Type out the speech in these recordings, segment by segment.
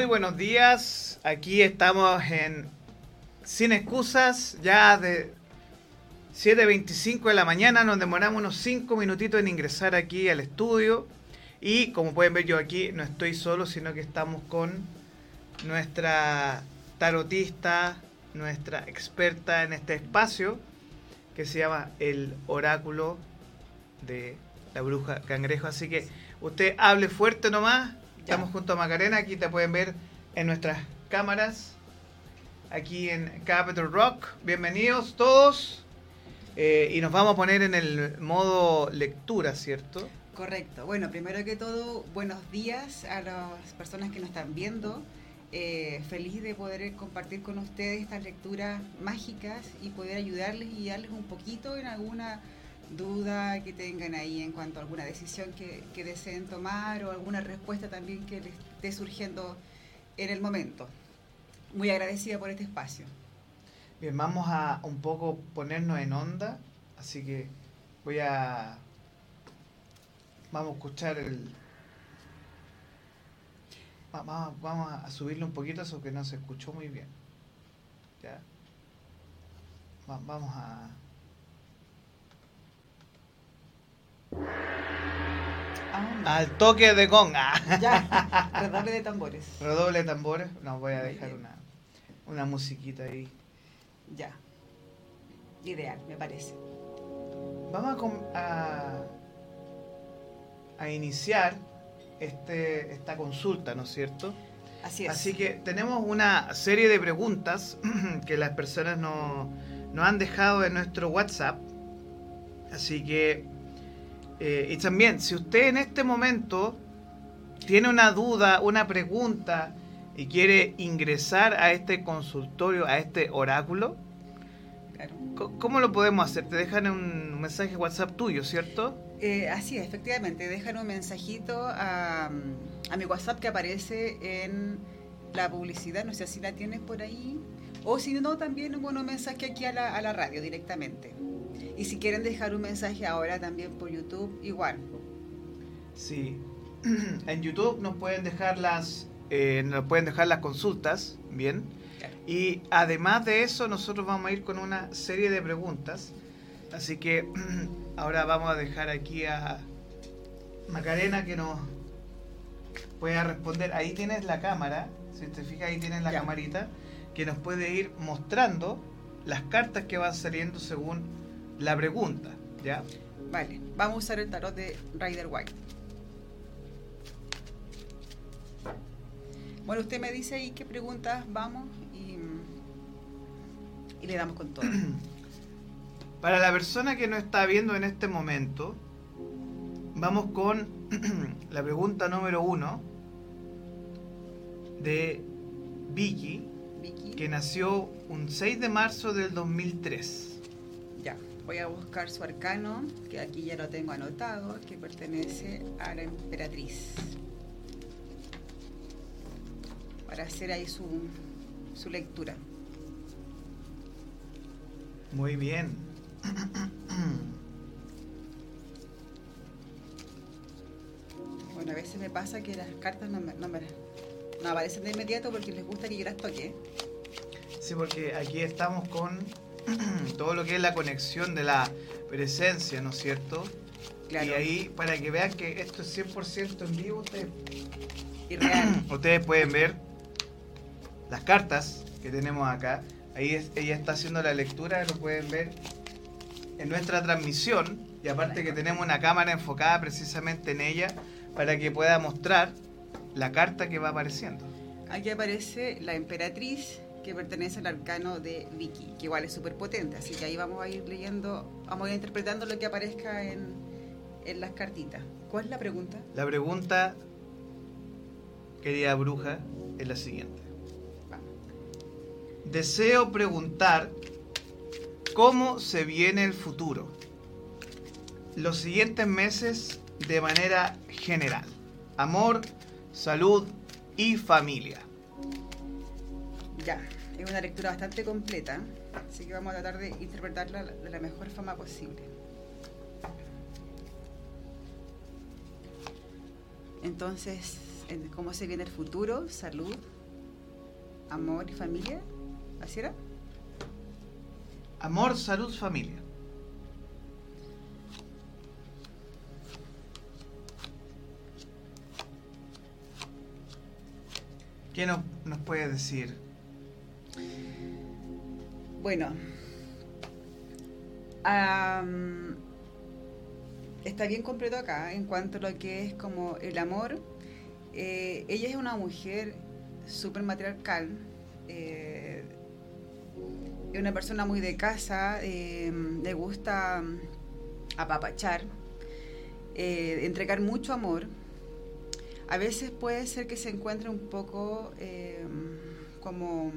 Muy buenos días. Aquí estamos en Sin Excusas, ya de 7.25 de la mañana. Nos demoramos unos 5 minutitos en ingresar aquí al estudio. Y como pueden ver, yo aquí no estoy solo, sino que estamos con nuestra tarotista, nuestra experta en este espacio, que se llama el oráculo de la bruja cangrejo. Así que usted hable fuerte nomás Estamos junto a Macarena, aquí te pueden ver en nuestras cámaras, aquí en Capital Rock. Bienvenidos todos. Eh, y nos vamos a poner en el modo lectura, ¿cierto? Correcto. Bueno, primero que todo, buenos días a las personas que nos están viendo. Eh, feliz de poder compartir con ustedes estas lecturas mágicas y poder ayudarles y guiarles un poquito en alguna duda que tengan ahí en cuanto a alguna decisión que, deseen tomar o alguna respuesta también que les esté surgiendo en el momento. Muy agradecida por este espacio. Bien, vamos a un poco ponernos en onda, así que voy a... Vamos a escuchar el... Vamos, vamos a subirle un poquito eso que no se escuchó muy bien. ¿Ya? Vamos a... Ah. Al toque de conga. Ya, redoble de tambores. Redoble de tambores. No, voy a dejar una, una musiquita ahí. Ya. Ideal, me parece. Vamos a, a, iniciar este, esta consulta, ¿no es cierto? Así es. Así que tenemos una serie de preguntas que las personas nos no han dejado en nuestro WhatsApp. Así que eh, y también, si usted en este momento tiene una duda, una pregunta y quiere ingresar a este consultorio, a este oráculo, ¿cómo lo podemos hacer? Te dejan un mensaje WhatsApp tuyo, ¿cierto? Eh, así es, efectivamente, dejan un mensajito a, mi WhatsApp que aparece en la publicidad, no sé si la tienes por ahí, o si no, también un mensaje aquí a la, a la radio directamente. Y si quieren dejar un mensaje ahora también por YouTube, igual. Sí. En YouTube nos pueden dejar las, eh, nos pueden dejar las consultas, bien. Y además de eso, nosotros vamos a ir con una serie de preguntas. Así que ahora vamos a dejar aquí a Macarena que nos pueda responder. Ahí tienes la cámara, si te fijas ahí tienes la camarita, que nos puede ir mostrando las cartas que van saliendo según la pregunta, ¿ya? Vale, vamos a usar el tarot de Rider White. Bueno, usted me dice ahí qué preguntas vamos y, y le damos con todo. Para la persona que no está viendo en este momento, vamos con la pregunta número uno de Vicky, Vicky, que nació un 6 de marzo del 2003 voy a buscar su arcano, que aquí ya lo tengo anotado, que pertenece a la emperatriz. Para hacer ahí su, su lectura. Muy bien. Bueno, a veces me pasa que las cartas no, me, no, no aparecen de inmediato porque les gusta que yo las toque. Sí, porque aquí estamos con todo lo que es la conexión de la presencia, ¿no es cierto? Y ahí, para que vean que esto es 100% en vivo, ustedes, ustedes pueden ver las cartas que tenemos acá. Ahí ella está haciendo la lectura, lo pueden ver en nuestra transmisión. Y aparte que tenemos una cámara enfocada precisamente en ella para que pueda mostrar la carta que va apareciendo. Aquí aparece la emperatriz, que pertenece al arcano de Vicky, que igual es súper potente, así que ahí vamos a ir leyendo, vamos a ir interpretando lo que aparezca en, en las cartitas. ¿Cuál es la pregunta? La pregunta, querida bruja, es la siguiente. Deseo preguntar cómo se viene el futuro. Los siguientes meses de manera general. Amor, salud y familia. Ya, es una lectura bastante completa, así que vamos a tratar de interpretarla de la mejor forma posible. Entonces, en cómo se viene el futuro, salud, amor y familia. ¿Así era? Amor, salud, familia. ¿Qué nos puede decir? Bueno, está bien completo acá en cuanto a lo que es como el amor. Eh, ella es una mujer súper matriarcal, eh, es una persona muy de casa, eh, le gusta apapachar, eh, entregar mucho amor. A veces puede ser que se encuentre un poco como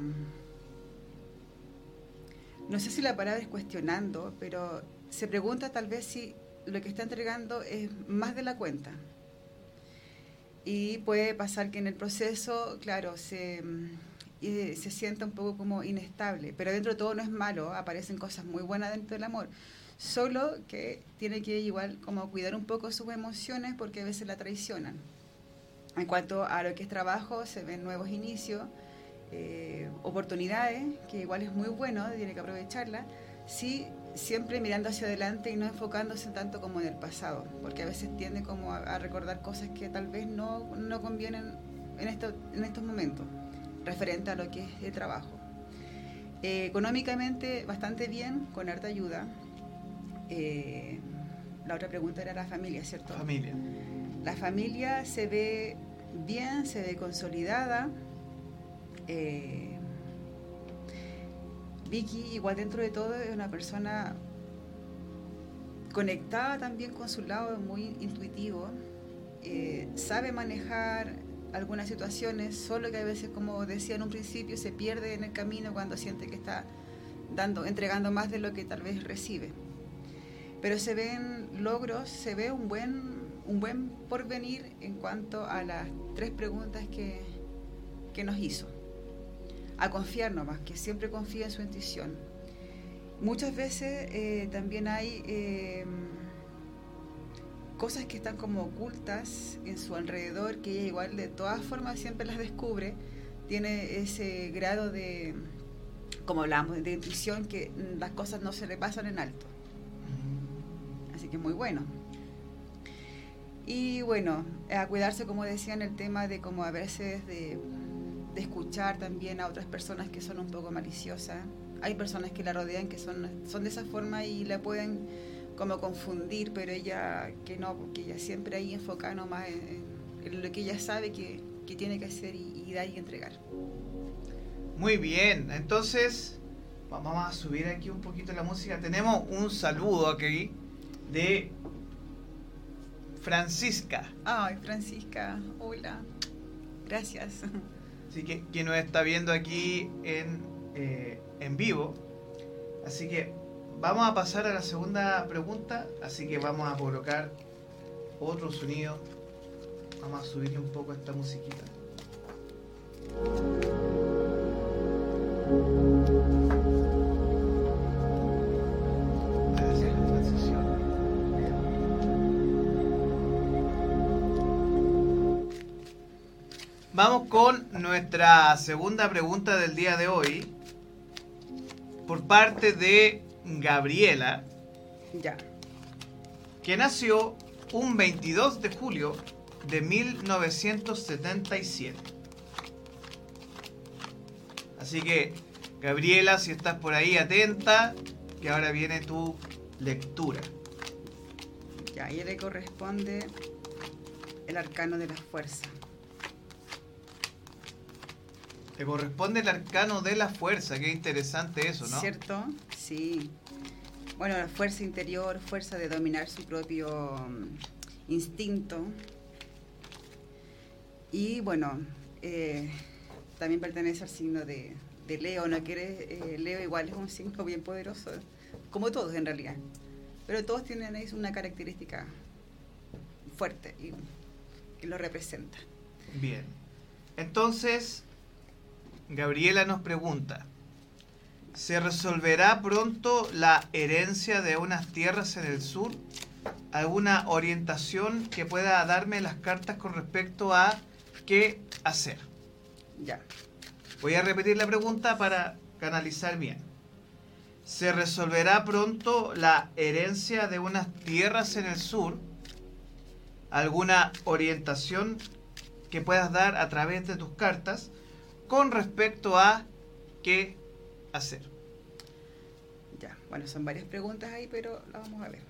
no sé si la palabra es cuestionando, pero se pregunta tal vez si lo que está entregando es más de la cuenta. Y puede pasar que en el proceso, claro, se, mm, se sienta un poco como inestable, pero dentro de todo no es malo, aparecen cosas muy buenas dentro del amor. Solo que tiene que igual como cuidar un poco sus emociones porque a veces la traicionan. En cuanto a lo que es trabajo, se ven nuevos inicios, eh, oportunidades, que igual es muy bueno, tiene que aprovecharla, sí, siempre mirando hacia adelante y no enfocándose tanto como en el pasado, porque a veces tiende como a, a recordar cosas que tal vez no, no convienen en, esto, en estos momentos, referente a lo que es el trabajo. Eh, económicamente bastante bien, con harta ayuda. Eh, la otra pregunta era la familia, ¿cierto? Familia. La familia se ve bien, se ve consolidada. Eh, Vicky, igual dentro de todo, es una persona conectada también con su lado, muy intuitivo. Eh, sabe manejar algunas situaciones, solo que a veces, como decía en un principio, se pierde en el camino cuando siente que está dando, entregando más de lo que tal vez recibe. Pero se ven logros, se ve un buen, un buen porvenir en cuanto a las tres preguntas que, que nos hizo. A confiar nomás, que siempre confía en su intuición. Muchas veces eh, también hay eh, cosas que están como ocultas en su alrededor, que ella igual de todas formas siempre las descubre. Tiene ese grado de, como hablamos, de intuición que las cosas no se le pasan en alto. Así que muy bueno. Y bueno, a cuidarse, como decía, en el tema de como a veces de, de escuchar también a otras personas que son un poco maliciosas. Hay personas que la rodean que son, son de esa forma y la pueden como confundir, pero ella que no, porque ella siempre ahí enfocada nomás en, en lo que ella sabe que, que tiene que hacer y, y dar y entregar. Muy bien, entonces vamos a subir aquí un poquito la música. Tenemos un saludo aquí de Francisca. Ay, Francisca, hola. Gracias. Así que quien nos está viendo aquí en, eh, en vivo. Así que vamos a pasar a la segunda pregunta. Así que vamos a colocar otro sonido. Vamos a subirle un poco esta musiquita. Vamos con nuestra segunda pregunta del día de hoy. Por parte de Gabriela, Ya. que nació un 22 de julio de 1977. Así que, Gabriela, si estás por ahí atenta, que ahora viene tu lectura. Ya, ella le corresponde el arcano de la fuerza. Te corresponde el arcano de la fuerza, qué interesante eso, ¿no? ¿Cierto? Sí. Bueno, la fuerza interior, fuerza de dominar su propio mm, instinto. Y bueno, eh, también pertenece al signo de, de Leo, ¿no quiere? Eh, Leo igual es un signo bien poderoso, como todos en realidad. Pero todos tienen ahí una característica fuerte y que lo representa. Bien. Entonces, Gabriela nos pregunta, ¿se resolverá pronto la herencia de unas tierras en el sur? ¿Alguna orientación que pueda darme las cartas con respecto a qué hacer. Ya. Voy a repetir la pregunta para canalizar bien. ¿Se resolverá pronto la herencia de unas tierras en el sur? ¿Alguna orientación que puedas dar a través de tus cartas con respecto a qué hacer? Ya, bueno, son varias preguntas ahí, pero las vamos a ver.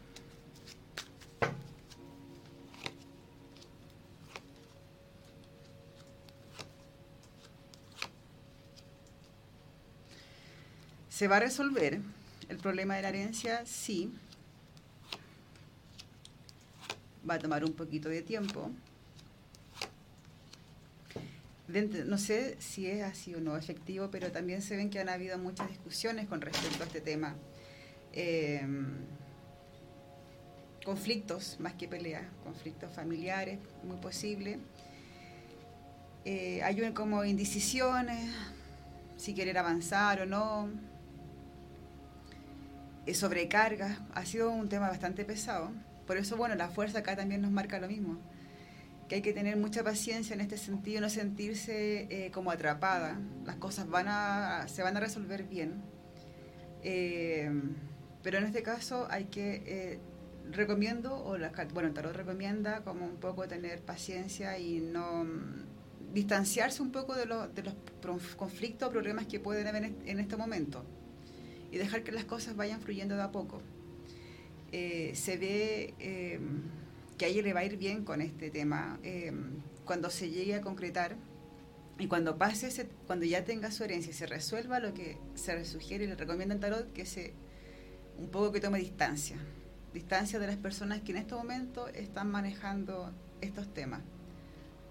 ¿Se va a resolver el problema de la herencia? Sí. Va a tomar un poquito de tiempo. No sé si es así o no efectivo, pero también se ven que han habido muchas discusiones con respecto a este tema. Em, conflictos, más que peleas, conflictos familiares, muy posible. Eh, hay como indecisiones, si querer avanzar o no sobrecarga, ha sido un tema bastante pesado. Por eso, bueno, la fuerza acá también nos marca lo mismo, que hay que tener mucha paciencia en este sentido, no sentirse eh, como atrapada. Las cosas van a, se van a resolver bien. Eh, pero en este caso hay que, eh, recomiendo, o la, bueno, el tarot recomienda como un poco tener paciencia y no mm, distanciarse un poco de, los conflictos o problemas que pueden haber en este momento y dejar que las cosas vayan fluyendo de a poco. Se ve que a ella le va a ir bien con este tema. Eh, cuando se llegue a concretar y cuando pase ese, cuando ya tenga su herencia y se resuelva lo que se sugiere y le recomienda en tarot que se un poco que tome distancia. Distancia de las personas que en este momento están manejando estos temas.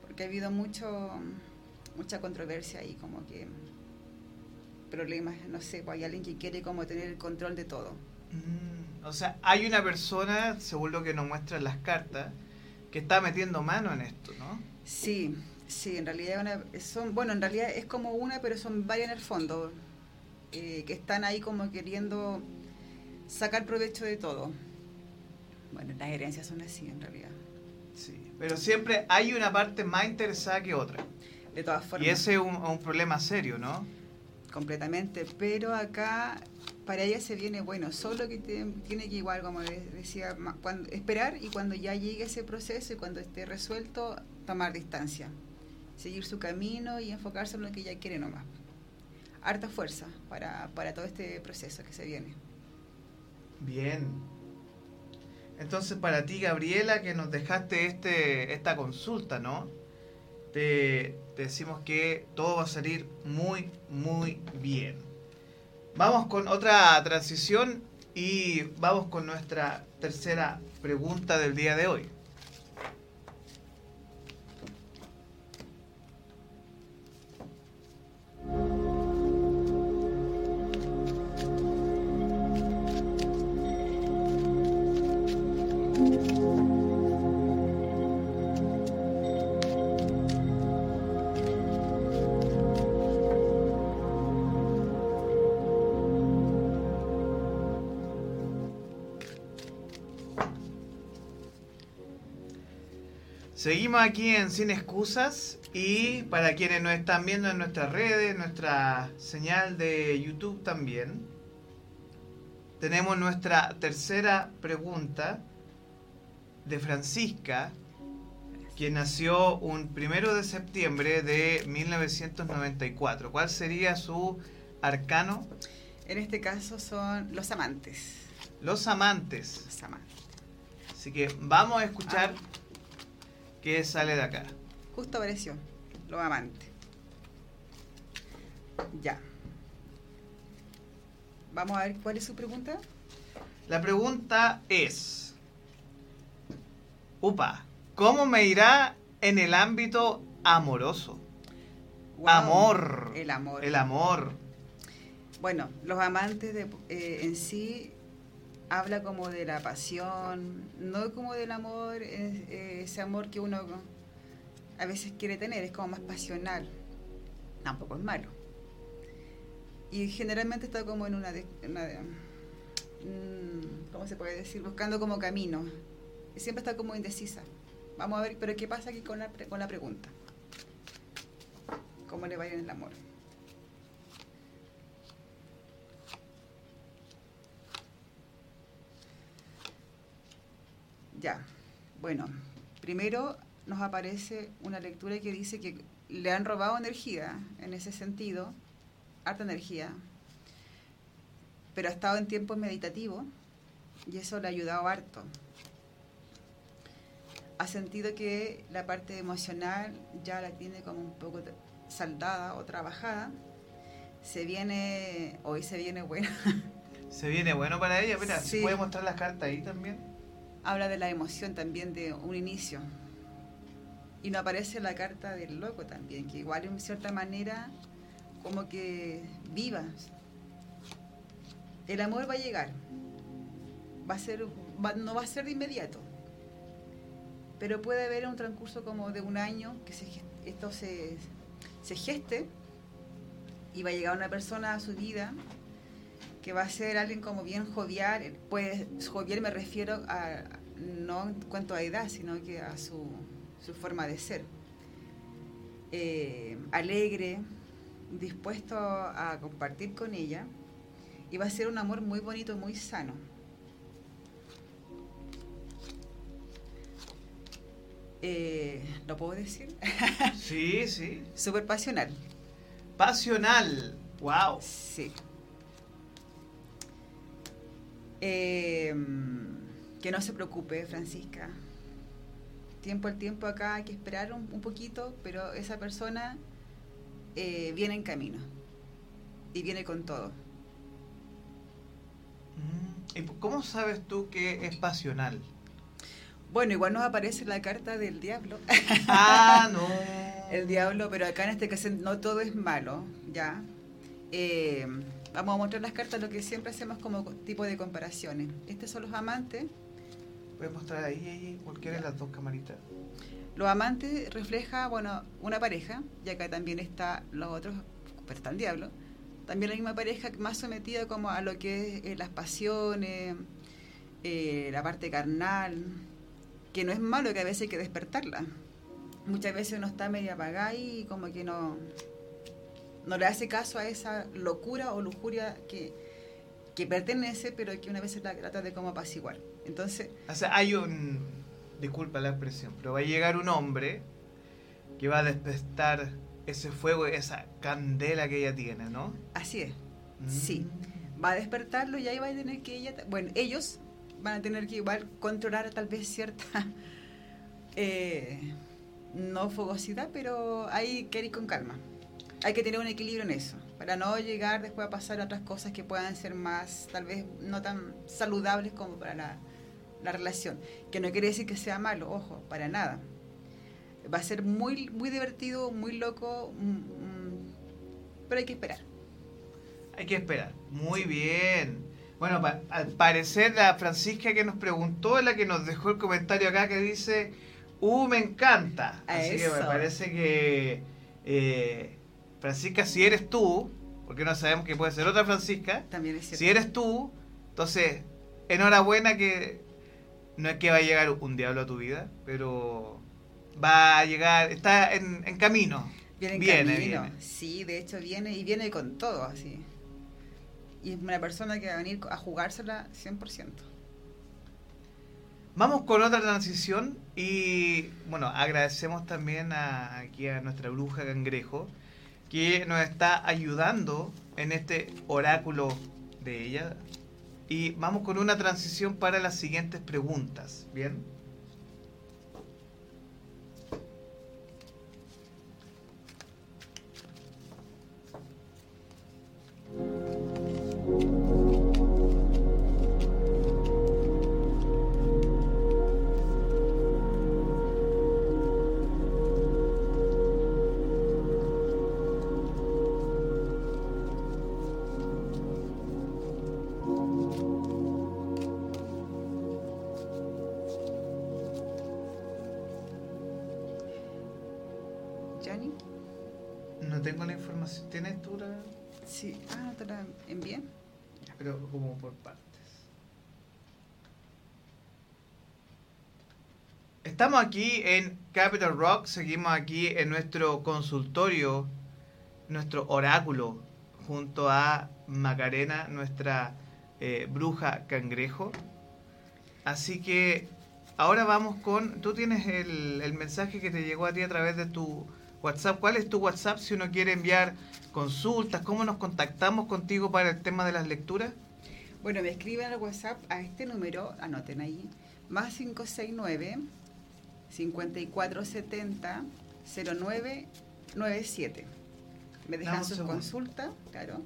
Porque ha habido mucho mucha controversia ahí como que problemas, no sé, pues hay alguien que quiere como tener el control de todo. Mm, o sea, hay una persona, según lo que nos muestran las cartas, que está metiendo mano en esto, ¿no? Sí, sí, en realidad son, bueno, en realidad es como una, pero son varias en el fondo, eh, que están ahí como queriendo sacar provecho de todo. Bueno, las herencias son así en realidad. Sí, pero siempre hay una parte más interesada que otra. De todas formas. Y ese es un, un problema serio, ¿no? completamente, pero acá para ella se viene bueno, solo que tiene que igual, como decía, esperar y cuando ya llegue ese proceso y cuando esté resuelto, tomar distancia, seguir su camino y enfocarse en lo que ella quiere nomás. Harta fuerza para, para todo este proceso que se viene. Bien. Entonces para ti, Gabriela, que nos dejaste este, esta consulta, ¿no? te, decimos que todo va a salir muy, muy bien. Vamos con otra transición y vamos con nuestra tercera pregunta del día de hoy. Seguimos aquí en Sin Excusas y para quienes nos están viendo en nuestras redes, nuestra señal de YouTube también, tenemos nuestra tercera pregunta de Francisca, quien nació un primero de septiembre de 1994. ¿Cuál sería su arcano? En este caso son los amantes. Los amantes. Los amantes. Así que vamos a escuchar ah. ¿Qué sale de acá? Justo apareció, lo amante. Ya. Vamos a ver cuál es su pregunta. La pregunta es, upa, ¿cómo me irá en el ámbito amoroso? amor. El amor. El amor. Bueno, los amantes de, eh, en sí habla como de la pasión, no como del amor, ese amor que uno a veces quiere tener, es como más pasional. Tampoco es malo. Y generalmente está como en una, de, mm, ¿cómo se puede decir? Buscando como camino. Siempre está como indecisa. Vamos a ver, pero ¿qué pasa aquí con la, con la pregunta? cómo le va a ir en el amor. Ya, bueno, primero nos aparece una lectura que dice que le han robado energía en ese sentido, harta energía, pero ha estado en tiempos meditativos y eso le ha ayudado harto. Ha sentido que la parte emocional ya la tiene como un poco saldada o trabajada. Se viene, hoy se viene bueno. Se viene bueno para ella, mira, sí. ¿puede mostrar las cartas ahí también? Habla de la emoción también de un inicio. Y no aparece la carta del loco también, que igual en cierta manera como que viva. El amor va a llegar. Va a ser, no va a ser de inmediato. Pero puede haber un transcurso como de un año que se, esto se, se geste y va a llegar una persona a su vida que va a ser alguien como bien jovial, pues jovial me refiero a no en cuanto a edad, sino que a su, su forma de ser. Eh, alegre, dispuesto a compartir con ella y va a ser un amor muy bonito, muy sano. Eh, ¿Lo puedo decir? Sí, sí. Súper pasional. Pasional, wow. Sí. Eh, que no se preocupe, Francisca. Tiempo al tiempo acá hay que esperar un, poquito, pero esa persona eh, viene en camino y viene con todo. Mm, ¿Y cómo sabes tú que es pasional? Bueno, igual nos aparece la carta del diablo. Ah, no. El diablo, pero acá en este caso no todo es malo, ¿ya? Eh, vamos a mostrar las cartas, lo que siempre hacemos como tipo de comparaciones. Estos son los amantes. ¿Puedes mostrar ahí, ahí cualquiera de las dos camaritas? Los amantes refleja, bueno, una pareja, y acá también está los otros, pero está el diablo. También la misma pareja más sometida como a lo que es eh, las pasiones, eh, la parte carnal, que no es malo que a veces hay que despertarla. Muchas veces uno está medio apagada y como que no, no le hace caso a esa locura o lujuria que, que pertenece, pero que una vez se trata de como apaciguar. Entonces... O sea, hay un... Disculpa la expresión, pero va a llegar un hombre que va a despertar ese fuego, esa candela que ella tiene, ¿no? Así es, sí. Mm. Va a despertarlo y ahí va a tener que ella... Bueno, ellos van a tener que igual controlar tal vez cierta... Eh, no fogosidad, pero hay que ir con calma hay que tener un equilibrio en eso, para no llegar después a pasar a otras cosas que puedan ser más, tal vez no tan saludables como para la, relación. Que no quiere decir que sea malo, ojo, para nada. Va a ser muy, muy divertido, muy loco, mm, mm, pero hay que esperar. Hay que esperar. Muy bien. Bueno, al parecer la Francisca que nos preguntó es la que nos dejó el comentario acá que dice, ¡Uh, me encanta! Así que me parece que... Eh, Francisca, si eres tú, porque no sabemos que puede ser otra Francisca, También es cierto. si eres tú, entonces, enhorabuena que no es que va a llegar un diablo a tu vida, pero va a llegar, está en, camino. Viene en camino. Sí, de hecho viene y viene con todo, así. Y es una persona que va a venir a jugársela 100%. Vamos con otra transición y bueno, agradecemos también a, aquí a nuestra bruja cangrejo que nos está ayudando en este oráculo de ella. Y vamos con una transición para las siguientes preguntas. ¿Bien? Aquí en Capital Rock, seguimos aquí en nuestro consultorio nuestro oráculo junto a Macarena, nuestra eh, bruja cangrejo. Así que ahora vamos con, tú tienes el, el mensaje que te llegó a ti a través de tu WhatsApp. ¿Cuál es tu WhatsApp si uno quiere enviar consultas? ¿Cómo nos contactamos contigo para el tema de las lecturas? Bueno, me escriben al WhatsApp a este número, anoten ahí, más 569 5470 0997. Me dejan su consulta, claro.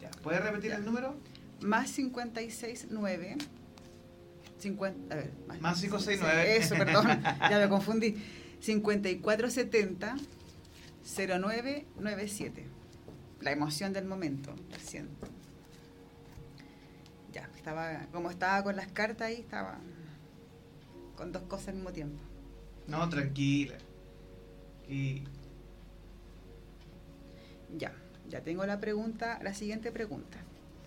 Ya, ¿Puedes repetir el número? Más 569 50, a ver, más, más 569. Eso, perdón, ya me confundí. 5470 0997. La emoción del momento, recién. Ya, estaba, como estaba con las cartas ahí, estaba con dos cosas al mismo tiempo. No, tranquila. Y... Ya, ya tengo la pregunta, la siguiente pregunta.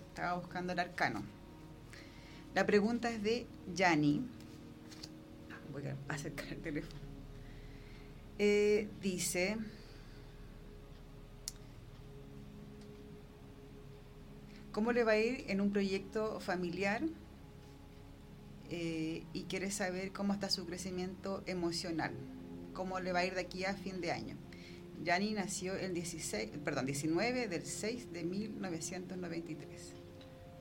Estaba buscando el arcano. La pregunta es de Yani. Voy a acercar el teléfono. Eh, dice, ¿cómo le va a ir en un proyecto familiar? Eh, y quiere saber cómo está su crecimiento emocional, cómo le va a ir de aquí a fin de año. Yani nació el 16, perdón, 19 del 6 de 1993.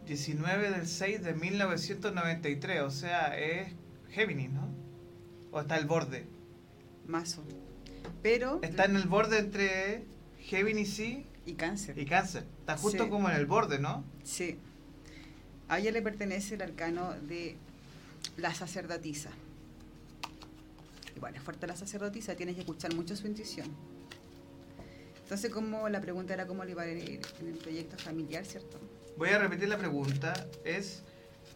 19 del 6 de 1993, o sea, es Géminis, ¿no? ¿O está el borde? Mazo. Pero... Está en el borde entre Géminis y... Y cáncer. Y cáncer. Está justo como en el borde, ¿no? Sí. A ella le pertenece el arcano de la sacerdotisa. Y bueno, es fuerte la sacerdotisa, tienes que escuchar mucho su intuición. Entonces, como la pregunta era cómo le iba a ir en el proyecto familiar, ¿cierto? voy a repetir la pregunta. Es,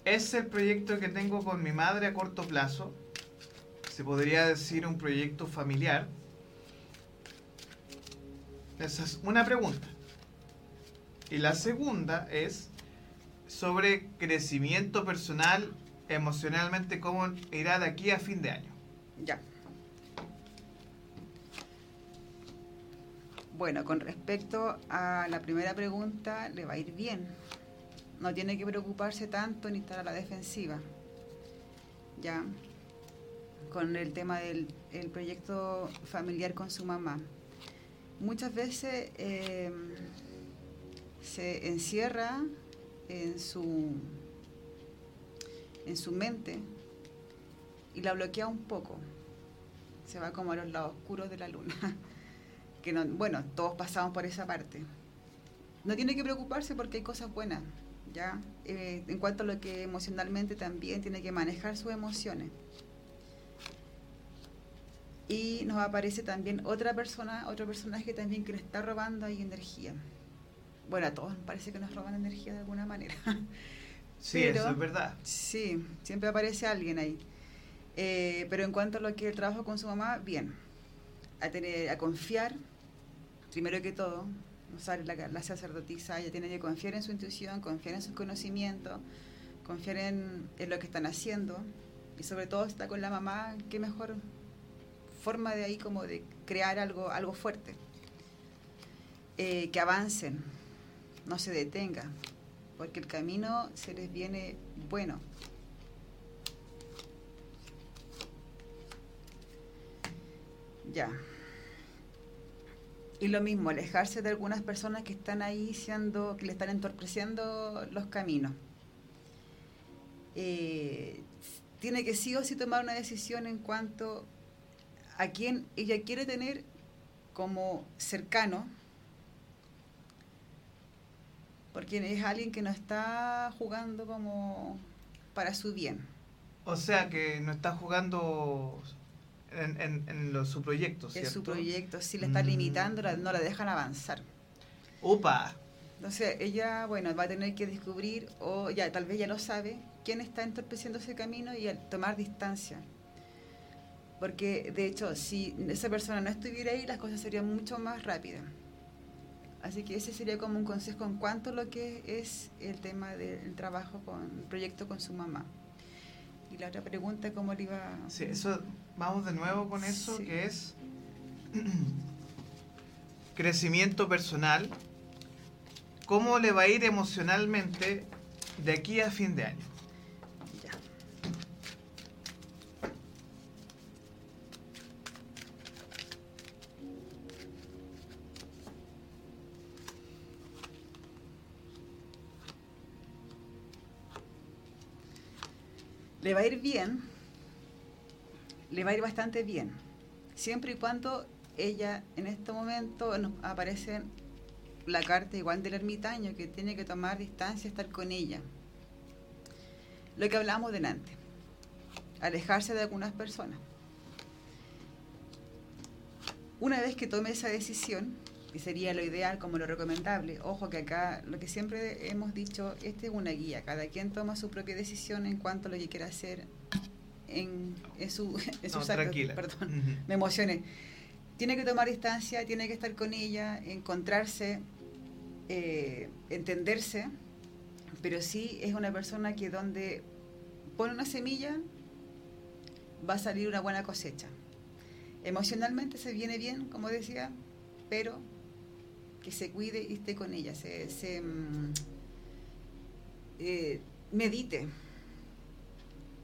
¿es el proyecto que tengo con mi madre a corto plazo? Se podría decir un proyecto familiar. Esa es una pregunta. Y la segunda es sobre crecimiento personal, emocionalmente, cómo irá de aquí a fin de año. Ya. Bueno, con respecto a la primera pregunta, le va a ir bien. No tiene que preocuparse tanto ni estar a la defensiva. Ya, con el tema del proyecto familiar con su mamá. Muchas veces em, se encierra en su, en su mente y la bloquea un poco. Se va como a los lados oscuros de la luna. que no, bueno, todos pasamos por esa parte. No tiene que preocuparse porque hay cosas buenas, ¿ya? Eh, en cuanto a lo que emocionalmente también tiene que manejar sus emociones. Y nos aparece también otra persona, otro personaje también que le está robando ahí energía. Bueno, a todos parece que nos roban energía de alguna manera. Sí, eso es verdad. Sí, siempre aparece alguien ahí. Eh, pero en cuanto a lo que el trabajo con su mamá, bien. A, tener, a confiar, primero que todo, la, la sacerdotisa, ella tiene que confiar en su intuición, confiar en sus conocimientos, confiar en, lo que están haciendo y sobre todo está con la mamá, qué mejor forma de ahí como de crear algo, algo fuerte. Eh, que avancen, no se detengan, porque el camino se les viene bueno. Ya. Y lo mismo, alejarse de algunas personas que están ahí siendo, que le están entorpeciendo los caminos. Eh, tiene que sí o sí tomar una decisión en cuanto a quién ella quiere tener como cercano, porque es alguien que no está jugando como para su bien. O sea, que no está jugando en, en, los, su proyecto, ¿cierto? Es su proyecto, sí, le están mm. limitando, no la dejan avanzar. ¡Upa! Entonces ella, bueno, va a tener que descubrir, o ya tal vez ya lo sabe, quién está entorpeciendo ese camino y tomar distancia. Porque de hecho, si esa persona no estuviera ahí, las cosas serían mucho más rápidas. Así que ese sería como un consejo en cuanto a lo que es el tema del trabajo con el proyecto con su mamá. Y la otra pregunta, ¿cómo le iba Sí, eso, vamos de nuevo con eso, Sí. que es crecimiento personal. ¿Cómo le va a ir emocionalmente de aquí a fin de año? Le va a ir bien, le va a ir bastante bien, siempre y cuando ella en este momento nos aparece la carta igual del ermitaño que tiene que tomar distancia, estar con ella. Lo que hablábamos delante, alejarse de algunas personas. Una vez que tome esa decisión, y sería lo ideal como lo recomendable, ojo que acá lo que siempre hemos dicho, este es una guía, cada quien toma su propia decisión en cuanto a lo que quiera hacer en, en su, en No, sus actos. tranquila. Perdón, me emocioné. Tiene que tomar distancia, tiene que estar con ella, encontrarse, eh, entenderse, pero sí es una persona que donde pone una semilla va a salir una buena cosecha. Emocionalmente se viene bien, como decía, pero que se cuide y esté con ella, se, se, mm, eh, medite,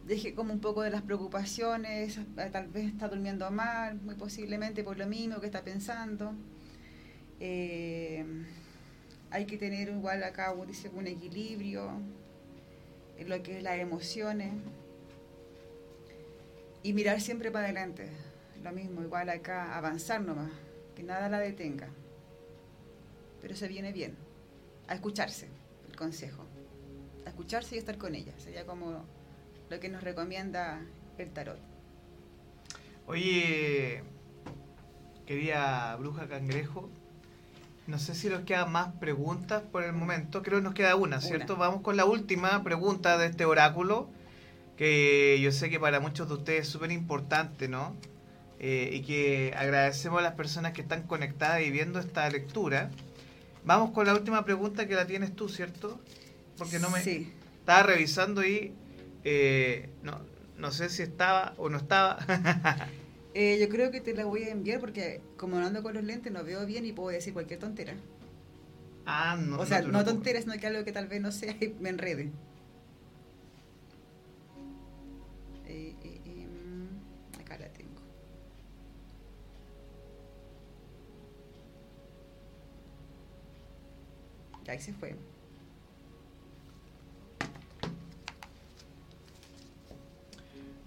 deje como un poco de las preocupaciones, eh, tal vez está durmiendo mal, muy posiblemente por lo mismo que está pensando. Eh, hay que tener igual acá, dice, un equilibrio en lo que es las emociones y mirar siempre para adelante. Lo mismo, igual acá, avanzar nomás, que nada la detenga. Pero se viene bien, a escucharse, el consejo. A escucharse y estar con ella. Sería como lo que nos recomienda el tarot. Oye, querida bruja cangrejo, no sé si nos quedan más preguntas por el momento. Creo que nos queda una, ¿cierto? Una. Vamos con la última pregunta de este oráculo, que yo sé que para muchos de ustedes es súper importante, ¿no? Eh, y que agradecemos a las personas que están conectadas y viendo esta lectura. Vamos con la última pregunta que la tienes tú, ¿cierto? Porque no me... Sí. Estaba revisando y eh, no, no sé si estaba o no estaba. Eh, yo creo que te la voy a enviar porque como no ando con los lentes no veo bien y puedo decir cualquier tontera. ah, no. o sea, no, preocupes. tonteras, sino que algo que tal vez no sea y me enrede. Ahí se fue.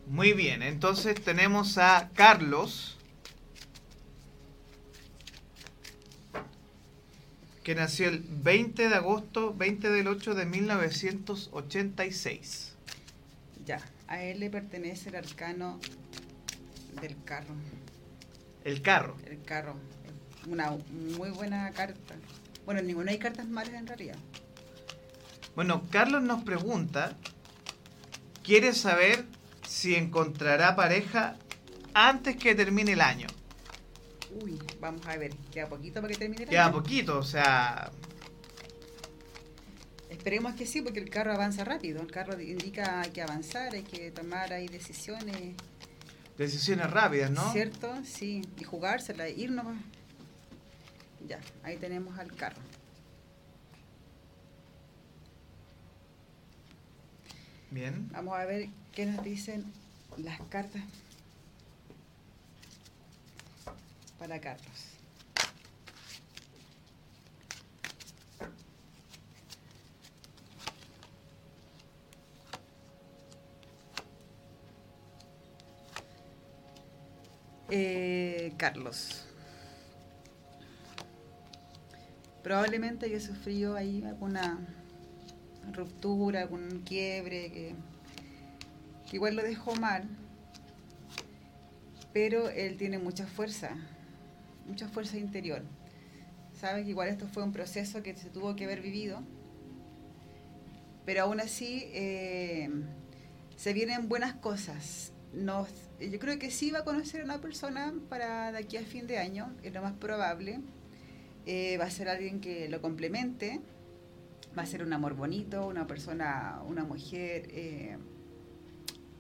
Muy bien, entonces tenemos a Carlos, que nació el 20 de agosto, 20 del 8 de 1986. Ya, a él le pertenece el arcano del carro. El carro. El carro. Una muy buena carta. Bueno, ninguna hay cartas malas en realidad. Bueno, Carlos nos pregunta, quiere saber si encontrará pareja antes que termine el año. Uy, vamos a ver, queda poquito para que termine el Queda año. poquito, o sea, Esperemos que sí, porque el carro avanza rápido. El carro indica hay que avanzar, hay que tomar ahí decisiones. decisiones rápidas, ¿no? ¿Cierto? Sí, y jugársela, ir nomás. Ya, ahí tenemos al carro. Bien. Vamos a ver qué nos dicen las cartas para Carlos. Eh, Carlos. Probablemente haya sufrido ahí alguna ruptura, algún quiebre que, igual lo dejó mal, pero él tiene mucha fuerza, mucha fuerza interior. Sabe que igual esto fue un proceso que se tuvo que haber vivido, pero aún así eh, se vienen buenas cosas. Yo creo que sí va a conocer a una persona para de aquí a fin de año, es lo más probable. Eh, va a ser alguien que lo complemente, va a ser un amor bonito, una persona, una mujer eh,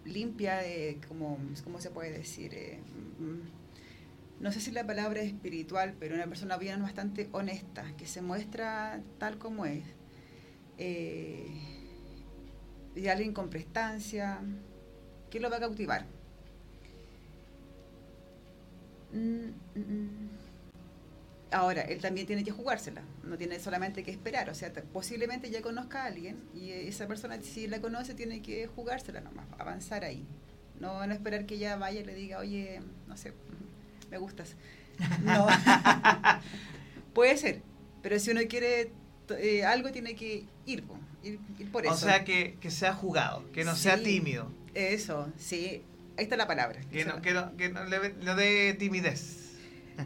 limpia, de, como, ¿cómo se puede decir? Eh, mm, no sé si la palabra es espiritual, pero una persona bien bastante honesta, que se muestra tal como es. Eh, y alguien con prestancia, que lo va a cautivar. Mm, mm, Ahora, él también tiene que jugársela, no tiene solamente que esperar, o sea, posiblemente ya conozca a alguien y esa persona, si la conoce, tiene que jugársela nomás, avanzar ahí. No, no esperar que ella vaya y le diga, oye, no sé, me gustas. No. Puede ser, pero si uno quiere eh, algo, tiene que ir, ir, por eso. O sea, que, sea jugado, que no sea tímido. Eso, sí, ahí está la palabra. Que, no, que, no, que no le dé timidez.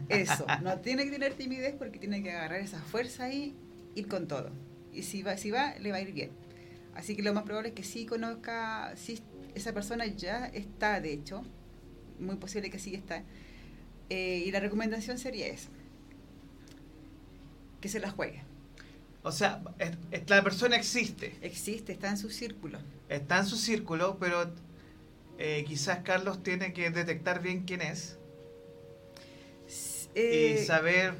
Eso, no tiene que tener timidez porque tiene que agarrar esa fuerza y ir con todo. Y si va, si va, le va a ir bien. Así que lo más probable es que sí conozca, si esa persona ya está, de hecho, muy posible que sí está. Eh, y la recomendación sería esa, que se la juegue. O sea, la persona existe. Existe, está en su círculo. Está en su círculo, pero eh, quizás Carlos tiene que detectar bien quién es y eh, saber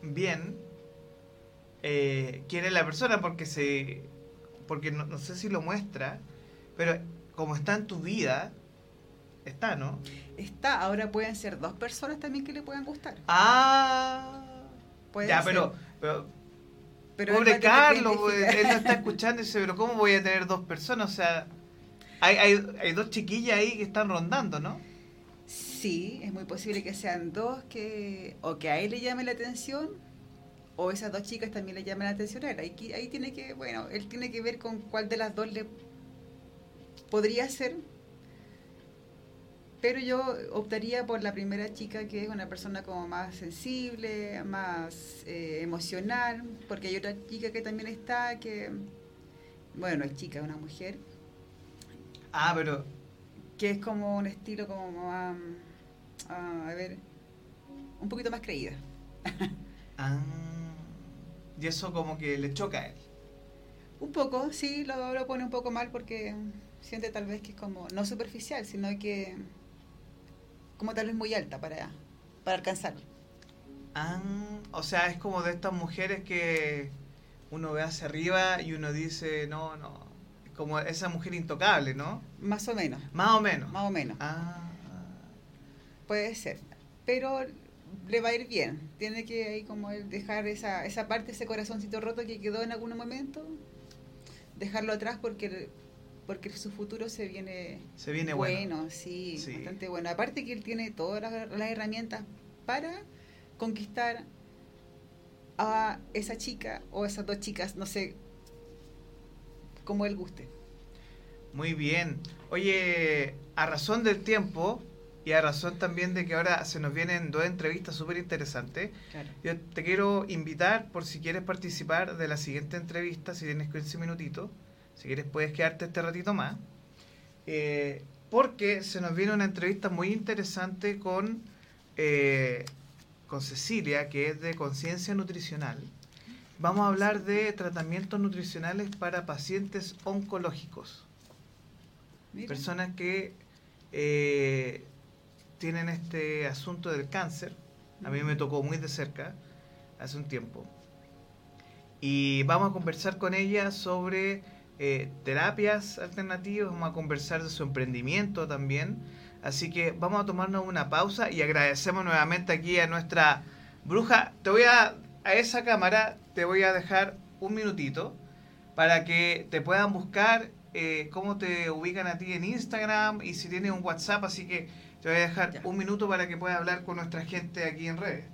bien eh, quién es la persona, porque se porque no, sé si lo muestra, pero como está en tu vida, está, ¿no? Está, ahora pueden ser dos personas también que le puedan gustar. Ah, ya, pero, pero, pobre Carlos, él no está escuchando y dice, pero ¿cómo voy a tener dos personas? O sea, hay, hay, hay dos chiquillas ahí que están rondando, ¿no? Sí, es muy posible que sean dos que o que a él le llame la atención o esas dos chicas también le llamen la atención a él. Ahí, ahí tiene que, bueno, él tiene que ver con cuál de las dos le podría ser. Pero yo optaría por la primera chica, que es una persona como más sensible, más eh, emocional, porque hay otra chica que también está, que, bueno, no es chica, es una mujer. Ah, pero... Que es como un estilo como más a ver, un poquito más creída. ah, y eso como que le choca a él. Un poco, sí, lo, lo pone un poco mal porque siente tal vez que es como, no superficial, sino que como tal vez muy alta para, para alcanzarlo. Ah, o sea, es como de estas mujeres que uno ve hacia arriba y uno dice, no, no, como esa mujer intocable, ¿no? Más o menos. Más o menos. Más o menos. Ah. Puede ser, pero le va a ir bien. Tiene que ahí como dejar esa, esa parte, ese corazoncito roto que quedó en algún momento, dejarlo atrás porque porque su futuro se viene, se viene bueno, Sí, bastante bueno. Aparte que él tiene todas las, las, herramientas para conquistar a esa chica o esas dos chicas, no sé, como él guste. Muy bien. Oye, a razón del tiempo, y a razón también de que ahora se nos vienen dos entrevistas súper interesantes. Yo te quiero invitar por si quieres participar de la siguiente entrevista, si tienes 15 minutitos. Si quieres puedes quedarte este ratito más. Eh, porque se nos viene una entrevista muy interesante con, eh, con Cecilia, que es de conciencia nutricional. Vamos a hablar de tratamientos nutricionales para pacientes oncológicos. Personas que eh, tienen este asunto del cáncer. A mí me tocó muy de cerca hace un tiempo. Y vamos a conversar con ella sobre eh, terapias alternativas, vamos a conversar de su emprendimiento también. Así que vamos a tomarnos una pausa y agradecemos nuevamente aquí a nuestra bruja. Te voy a, a esa cámara, te voy a dejar un minutito para que te puedan buscar eh, cómo te ubican a ti en Instagram y si tienes un WhatsApp. Así que te voy a dejar un minuto para que puedas hablar con nuestra gente aquí en redes.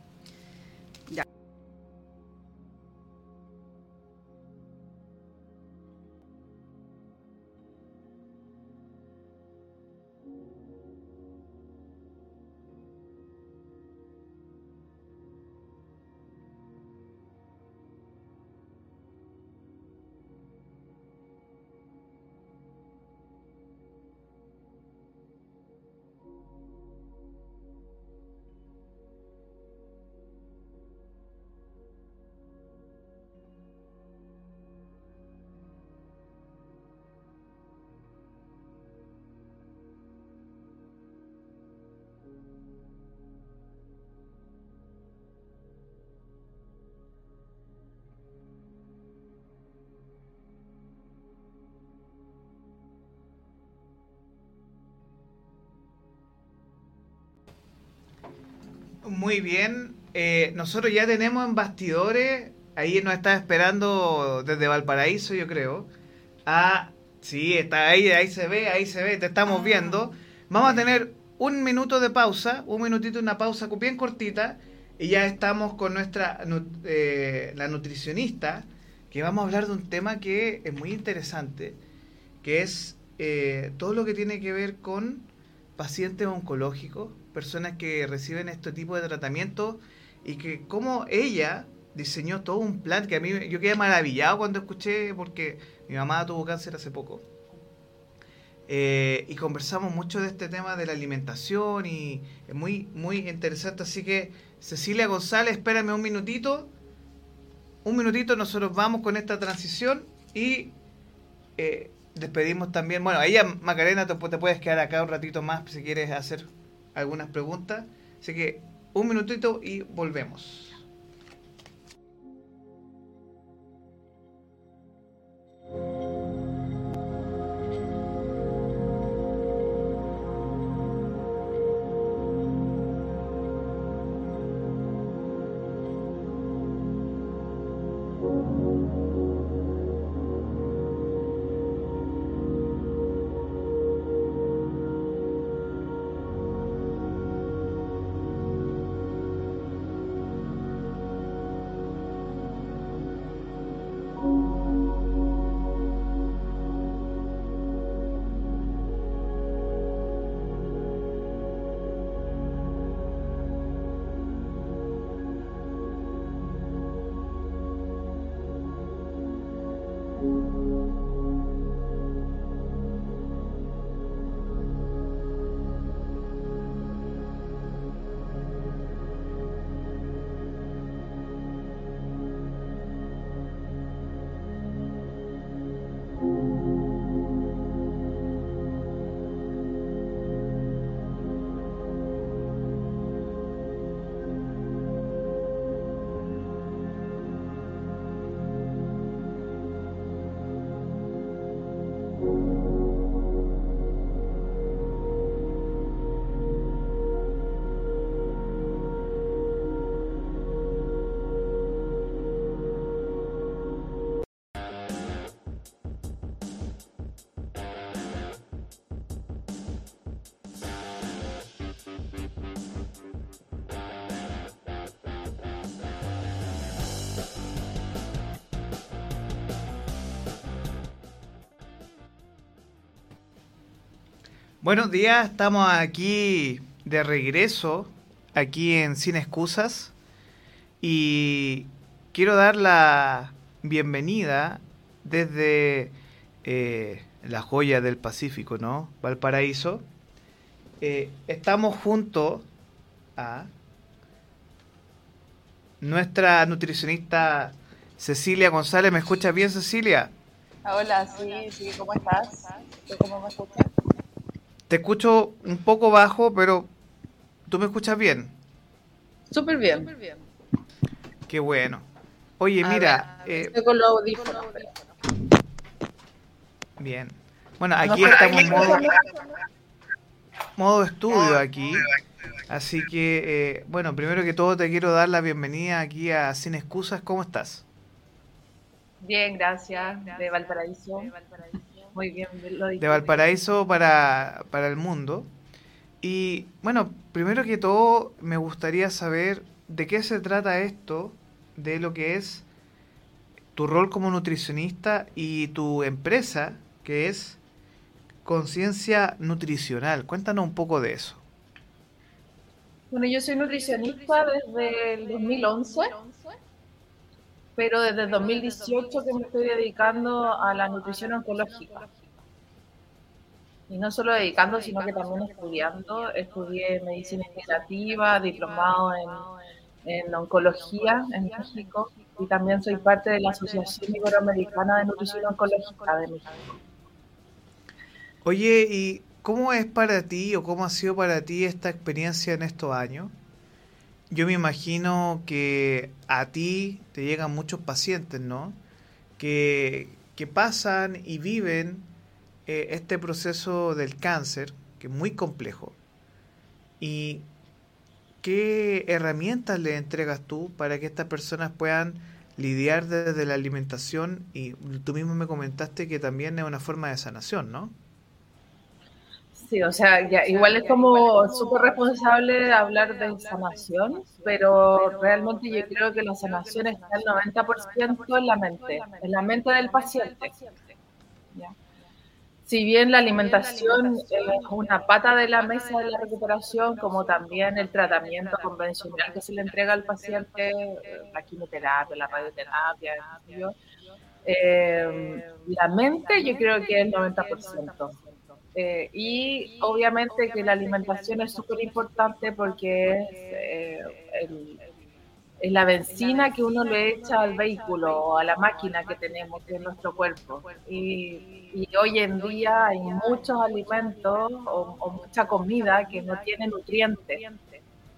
Muy bien. Eh, nosotros ya tenemos en bastidores, ahí nos está esperando desde Valparaíso, yo creo. Ah, sí, está ahí, ahí se ve, ahí se ve, te estamos ah. viendo. Vamos a tener un minuto de pausa, un minutito, una pausa bien cortita, y ya estamos con nuestra, eh, la nutricionista, que vamos a hablar de un tema que es muy interesante, que es eh, todo lo que tiene que ver con pacientes oncológicos, personas que reciben este tipo de tratamiento y que como ella diseñó todo un plan que a mí yo quedé maravillado cuando escuché porque mi mamá tuvo cáncer hace poco. Eh, y conversamos mucho de este tema de la alimentación y es muy, muy interesante. Así que Cecilia González, espérame un minutito. Un minutito, nosotros vamos con esta transición y eh, despedimos también. Bueno, ahí Macarena te puedes quedar acá un ratito más si quieres hacer algunas preguntas. Así que un minutito y volvemos. Buenos días, estamos aquí de regreso, aquí en Sin Excusas, y quiero dar la bienvenida desde eh, la joya del Pacífico, ¿no? Valparaíso. Eh, estamos junto a nuestra nutricionista Cecilia González. ¿Me escuchas bien, Cecilia? Hola, sí, sí, ¿cómo estás? ¿Cómo me escuchas? Te escucho un poco bajo, pero ¿tú me escuchas bien? Súper bien. Qué bueno. Oye, mira. eh, estoy con los audífonos. Bien. Bueno, aquí estamos en modo, modo estudio aquí. Así que, eh, bueno, primero que todo te quiero dar la bienvenida aquí a Sin Excusas. ¿Cómo estás? Bien, gracias. De Valparaíso. De Valparaíso. Muy bien, De Valparaíso para, para el mundo. Y bueno, primero que todo me gustaría saber de qué se trata esto, de lo que es tu rol como nutricionista y tu empresa, que es Conciencia Nutricional. Cuéntanos un poco de eso. Bueno, yo soy nutricionista desde el 2011 pero desde 2018 que me estoy dedicando a la nutrición oncológica. Y no solo dedicando, sino que también estudiando. Estudié medicina integrativa, diplomado en, en oncología en México y también soy parte de la Asociación Iberoamericana de Nutrición Oncológica de México. Oye, ¿y cómo es para ti o cómo ha sido para ti esta experiencia en estos años? Yo me imagino que a ti te llegan muchos pacientes, ¿no? Que, pasan y viven eh, este proceso del cáncer, que es muy complejo. Y ¿qué herramientas le entregas tú para que estas personas puedan lidiar desde la alimentación? Y tú mismo me comentaste que también es una forma de sanación, ¿no? Sí, o sea, ya, igual es como súper responsable hablar de sanación, pero realmente yo creo que la sanación está el 90% en la mente, en la mente del paciente. Si bien la alimentación es una pata de la mesa de la recuperación, como también el tratamiento convencional que se le entrega al paciente, la quimioterapia, la radioterapia, eh, la mente yo creo que es el 90%. Eh, y obviamente que la alimentación es súper importante porque es, eh, la benzina que uno le echa al vehículo o a la máquina que tenemos, en nuestro cuerpo. Y, hoy en día hay muchos alimentos o, o, mucha comida que no tiene nutrientes.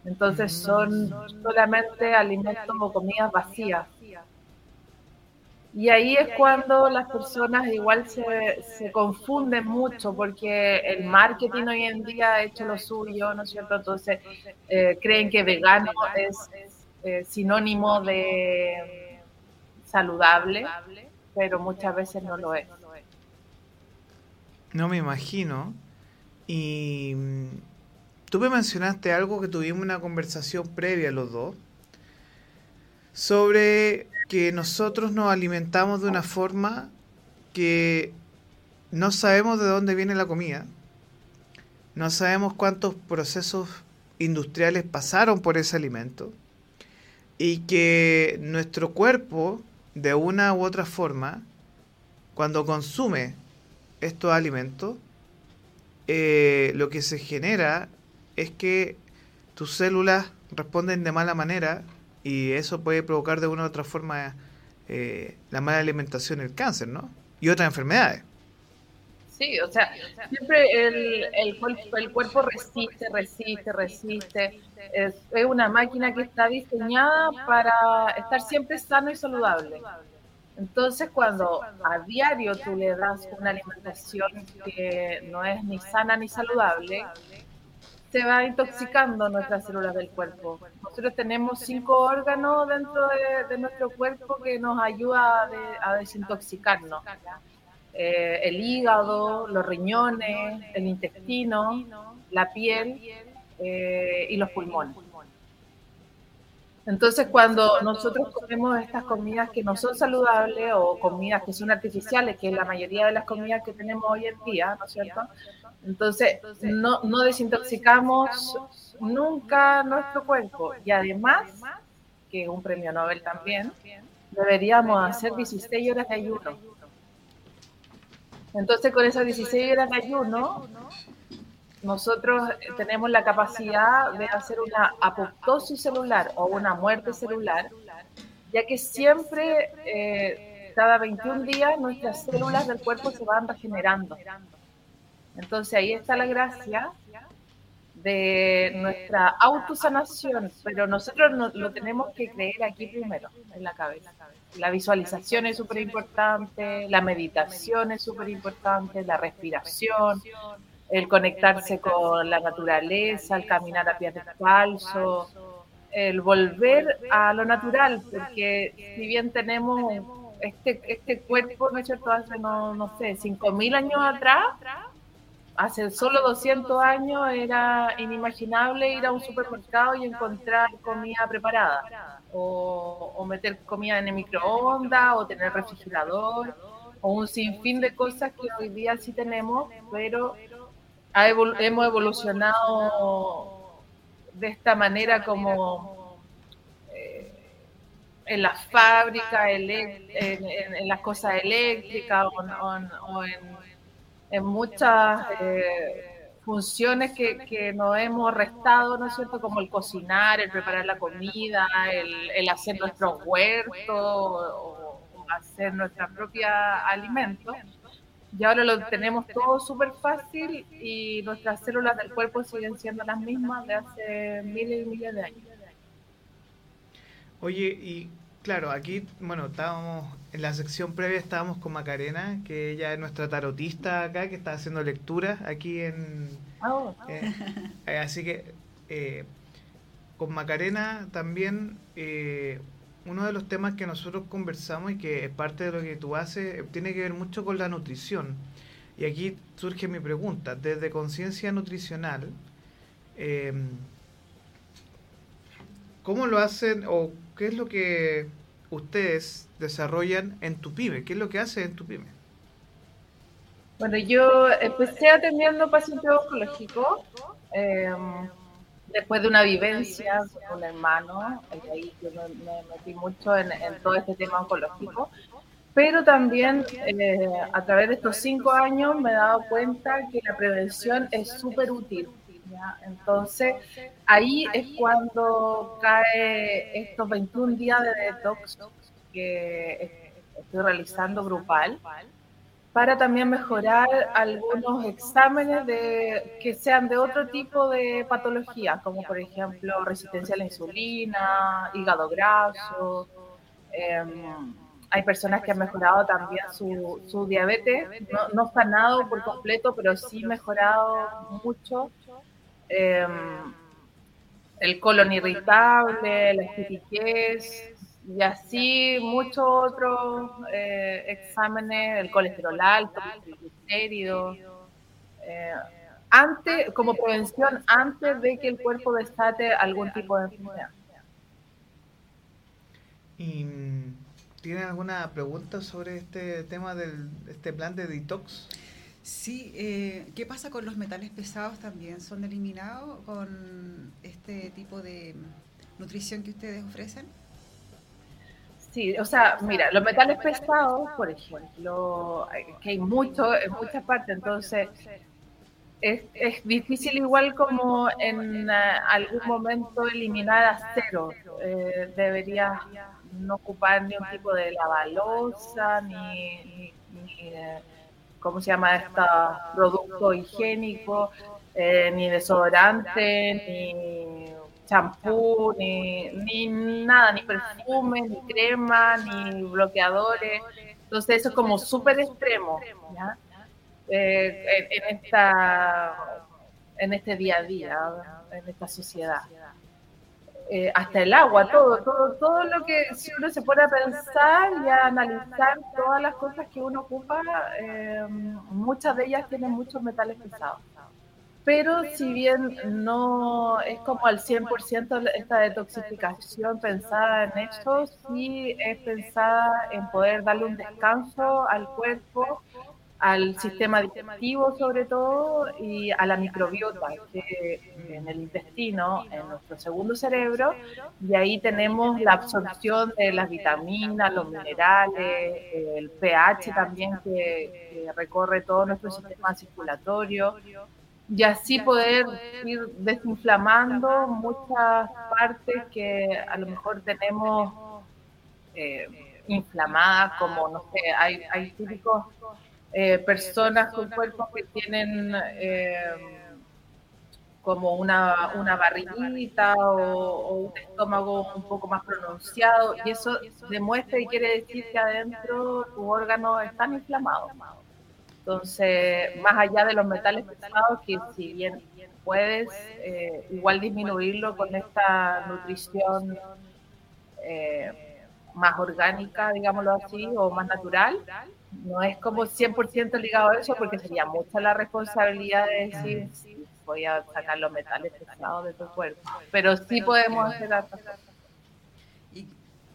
Entonces son solamente alimentos o comidas vacías. Y ahí es cuando las personas igual se, se, confunden mucho porque el marketing hoy en día ha hecho lo suyo, ¿no es cierto? Entonces eh, creen que vegano es eh, sinónimo de saludable, pero muchas veces no lo es. No me imagino. Y mm, tú me mencionaste algo que tuvimos una conversación previa los dos sobre que nosotros nos alimentamos de una forma que no sabemos de dónde viene la comida, no sabemos cuántos procesos industriales pasaron por ese alimento. Y que nuestro cuerpo, de una u otra forma, cuando consume estos alimentos, eh, lo que se genera es que tus células responden de mala manera y eso puede provocar de una u otra forma eh, la mala alimentación, el cáncer, ¿no? Y otras enfermedades. Sí, o sea, siempre el, el, cuerpo, el cuerpo resiste, resiste, resiste. Es, es, una máquina que está diseñada para estar siempre sano y saludable. Entonces, cuando a diario tú le das una alimentación que no es ni sana ni saludable, se va intoxicando nuestras células del cuerpo. Nosotros tenemos cinco órganos dentro de, nuestro cuerpo que nos ayuda a, desintoxicarnos. Eh, el hígado, los riñones, el intestino, la piel eh, y los pulmones. Entonces, cuando nosotros comemos estas comidas que no son saludables o comidas que son artificiales, que es la mayoría de las comidas que tenemos hoy en día, ¿no es cierto? Entonces, no, no desintoxicamos nunca nuestro cuerpo. Y además, que es un premio Nobel también, deberíamos hacer 16 horas de ayuno. Entonces, con esas 16 horas de ayuno, nosotros tenemos la capacidad de hacer una apoptosis celular o una muerte celular, ya que siempre, eh, cada 21 días, nuestras células del cuerpo se van regenerando. Entonces ahí está la gracia de nuestra autosanación, pero nosotros lo tenemos que creer aquí primero, en la cabeza. La visualización es súper importante, la meditación es súper importante, la respiración, el conectarse con la naturaleza, el caminar a pies falso, el volver a lo natural, porque si bien tenemos este, este cuerpo, ¿no es cierto?, hace, no, no sé, 5.000 años atrás, hace solo 200 años era inimaginable ir a un supermercado y encontrar comida preparada, o, meter comida en el microondas, o tener refrigerador, o un sinfín de cosas que hoy día sí tenemos, pero hemos evolucionado de esta manera como eh, en las fábricas, en, las cosas eléctricas o en en muchas eh, funciones que, que, nos hemos restado, ¿no es cierto? Como el cocinar, el preparar la comida, el, hacer nuestros huertos o, hacer nuestra propia alimento. Y ahora lo tenemos todo súper fácil y nuestras células del cuerpo siguen siendo las mismas de hace miles y miles de años. Oye, y Claro, aquí, bueno, estábamos en la sección previa, estábamos con Macarena, que ella es nuestra tarotista acá, que está haciendo lecturas aquí en... Oh. Eh, eh, así que, eh, con Macarena también uno de los temas que nosotros conversamos y que es parte de lo que tú haces tiene que ver mucho con la nutrición. Y aquí surge mi pregunta, desde conciencia nutricional, ¿cómo lo hacen o qué es lo que ustedes desarrollan en tu pyme? ¿Qué es lo que hace en tu pyme? Bueno, yo empecé atendiendo pacientes oncológicos eh, después de una vivencia con un hermano, y ahí yo me, metí mucho en, todo este tema oncológico, pero también eh, a través de estos cinco años me he dado cuenta que la prevención es súper útil. Entonces, ahí es cuando cae estos 21 días de detox que estoy realizando grupal para también mejorar algunos exámenes de, que sean de otro tipo de patología, como por ejemplo resistencia a la insulina, hígado graso. Em, hay personas que han mejorado también su, su diabetes, no, no sanado por completo, pero sí mejorado mucho. Em, el colon irritable, la estitiquez, y así muchos otros eh, exámenes, el colesterol alto, el triglicéridos, eh, antes, como prevención antes de que el cuerpo desate algún tipo de enfermedad. ¿Y tienen alguna pregunta sobre este tema del este plan de detox? Sí, eh, ¿qué pasa con los metales pesados también? ¿Son eliminados con este tipo de nutrición que ustedes ofrecen? Sí, o sea, mira, los metales pesados, por ejemplo, que hay mucho en muchas partes, entonces es, es difícil igual como en eh, algún momento eliminar a cero. Eh, deberías no ocupar ni un tipo de lavalosa, ni, ni, eh, ¿cómo se llama? Este producto higiénico, eh, ni desodorante, ni champú, ni, ni nada, ni perfume, ni crema, ni bloqueadores. Entonces eso es como súper extremo eh, en, esta, en este día a día, en esta sociedad. Eh, hasta el agua, todo, todo, todo lo que si uno se pone a pensar y a analizar todas las cosas que uno ocupa, eh, muchas de ellas tienen muchos metales pesados. Pero si bien no es como al 100% esta detoxificación pensada en eso, sí es pensada en poder darle un descanso al cuerpo, al sistema digestivo sobre todo y a la microbiota que en el intestino, en nuestro segundo cerebro, y ahí tenemos la absorción de las vitaminas, los minerales, el pH también que, que recorre todo nuestro sistema circulatorio y así poder ir desinflamando muchas partes que a lo mejor tenemos eh, inflamadas, como, no sé, hay, hay típicos eh, personas con cuerpos que tienen eh, como una, una barriguita o, un estómago un poco más pronunciado, y eso demuestra y quiere decir que adentro tu órgano están inflamados. Entonces, más allá de los metales pesados, que si bien puedes eh, igual disminuirlo con esta nutrición eh, más orgánica, digámoslo así, o más natural, no es como 100% ligado a eso, porque sería mucha la responsabilidad de decir, sí, voy a sacar los metales pesados de tu cuerpo. Pero sí podemos hacer algo. ¿Y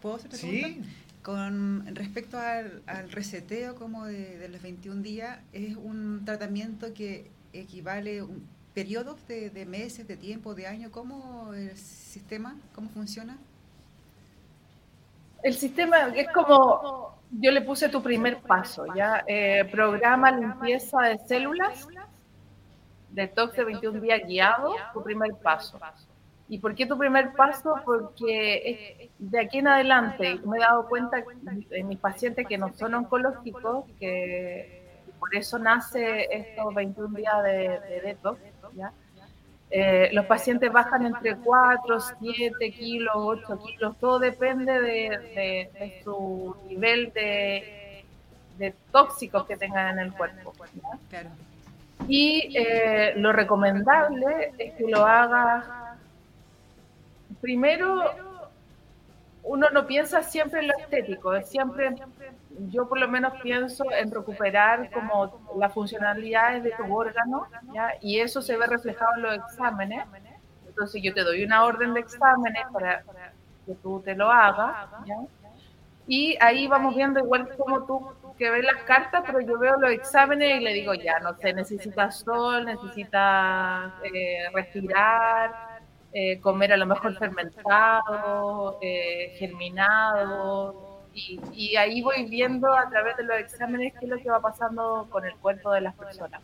puedo hacer ¿Sí? Con respecto al, reseteo como de, los 21 días, es un tratamiento que equivale a periodos de, de, meses, de tiempo, de años. ¿Cómo el sistema, cómo funciona? El sistema es como, yo le puse tu primer paso, ¿ya? Eh, programa limpieza de células, detox de 21 días guiado, tu primer paso. ¿Y por qué tu primer paso? Porque de aquí en adelante me he dado cuenta en mis pacientes que no son oncológicos, que por eso nace estos 21 días de, de detox, eh, los pacientes bajan entre 4, 7 kilos, 8 kilos, todo depende de, su nivel de, tóxicos que tengan en el cuerpo. Y eh, lo recomendable es que lo hagas primero, uno no piensa siempre en lo estético, siempre, yo por lo menos pienso en recuperar como las funcionalidades de tu órgano, ¿ya? y eso se ve reflejado en los exámenes. Entonces yo te doy una orden de exámenes para que tú te lo hagas, ¿ya? y ahí vamos viendo igual como tú que ves las cartas, pero yo veo los exámenes y le digo, ya, no sé, necesita sol, necesita eh, respirar, eh, comer a lo mejor fermentado, eh, germinado, y, y, ahí voy viendo a través de los exámenes qué es lo que va pasando con el cuerpo de las personas.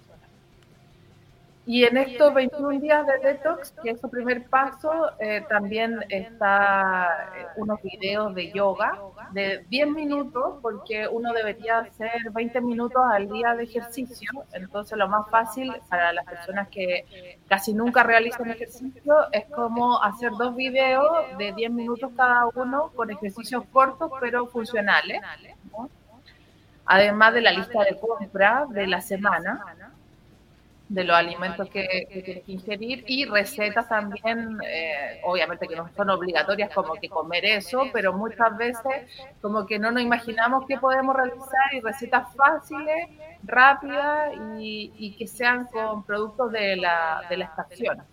Y en estos 21 días de detox, que es su primer paso, eh, también está eh, unos videos de yoga de 10 minutos, porque uno debería hacer 20 minutos al día de ejercicio. Entonces, lo más fácil para las personas que casi nunca realizan ejercicio es como hacer dos videos de 10 minutos cada uno con ejercicios cortos pero funcionales. Además de la lista de compra de la semana de los alimentos que, tienes que ingerir y recetas también, eh, obviamente que no son obligatorias como que comer eso, pero muchas veces como que no nos imaginamos qué podemos realizar y recetas fáciles, rápidas y, que sean con productos de la, de la estación.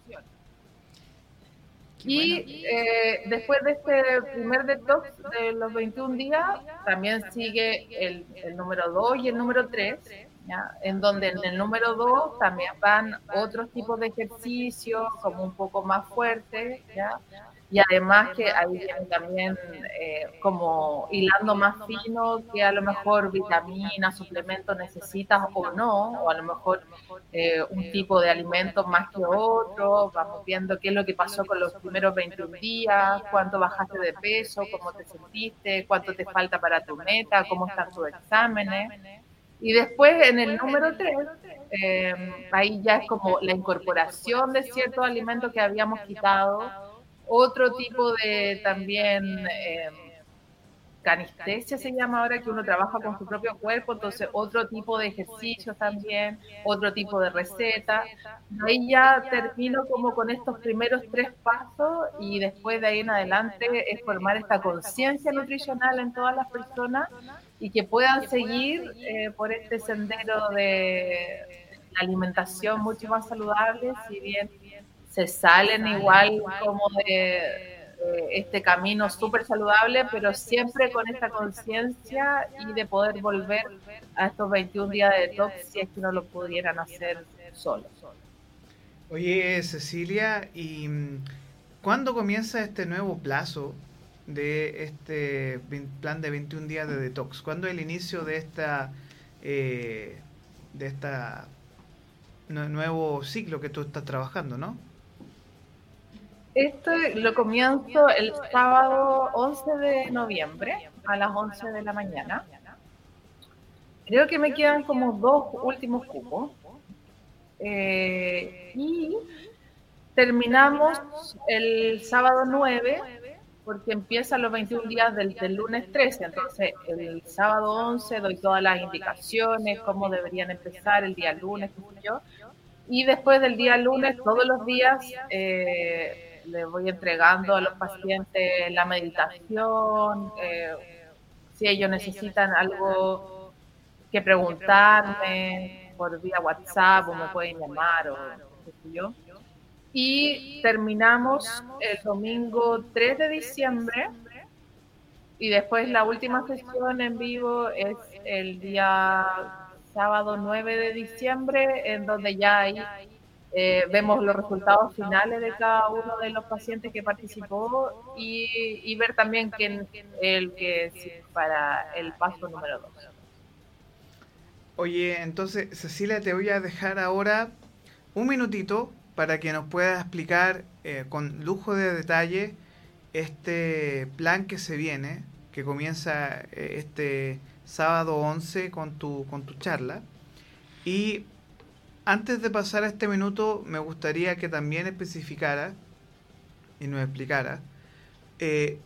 Y eh, después de este primer detox de los 21 días, también sigue el, el número 2 y el número 3 en donde en el número 2 también van otros tipos de ejercicios como un poco más fuertes, ¿ya? y además que ahí también eh, como hilando más fino que a lo mejor vitaminas, suplementos necesitas o no, o a lo mejor eh, un tipo de alimento más que otro, vamos viendo qué es lo que pasó con los primeros 21 días, cuánto bajaste de peso, cómo te sentiste, cuánto te falta para tu meta, cómo están tus exámenes. Y después en el número 3, eh, ahí ya es como la incorporación de ciertos alimentos que habíamos quitado, otro tipo de también eh, canestesia se llama ahora, que uno trabaja con su propio cuerpo, entonces otro tipo de ejercicio también, otro tipo de receta. Ahí ya termino como con estos primeros tres pasos y después de ahí en adelante es formar esta conciencia nutricional en todas las personas y que puedan seguir eh, por este sendero de la alimentación mucho más saludable, si bien se salen igual como de, este camino súper saludable, pero siempre con esta conciencia y de poder volver a estos 21 días de detox si es que no lo pudieran hacer solos. Oye, Cecilia, ¿y mm, cuándo comienza este nuevo plazo de este plan de 21 días de detox? ¿Cuándo es el inicio de esta eh, de esta nuevo ciclo que tú estás trabajando, no? Esto lo comienzo el sábado 11 de noviembre a las 11 de la mañana. Creo que me quedan como dos últimos cupos. Eh, y terminamos el sábado 9 porque empiezan los 21 días del, lunes 13, entonces el sábado 11 doy todas las indicaciones, cómo deberían empezar el día lunes, yo, y después del día lunes, todos los días, eh, le voy entregando a los pacientes la meditación, eh, si ellos necesitan algo que preguntarme por vía WhatsApp o me pueden llamar o qué sé yo y terminamos el domingo 3 de diciembre y después la última sesión en vivo es el día sábado 9 de diciembre en donde ya ahí eh, vemos los resultados finales de cada uno de los pacientes que participó y, ver también quién el que para el paso número 2. Oye, entonces Cecilia, te voy a dejar ahora un minutito para que nos pueda explicar eh, con lujo de detalle este plan que se viene, que comienza eh, este sábado 11 con tu, con tu charla. Y antes de pasar a este minuto, me gustaría que también especificara y nos explicara eh,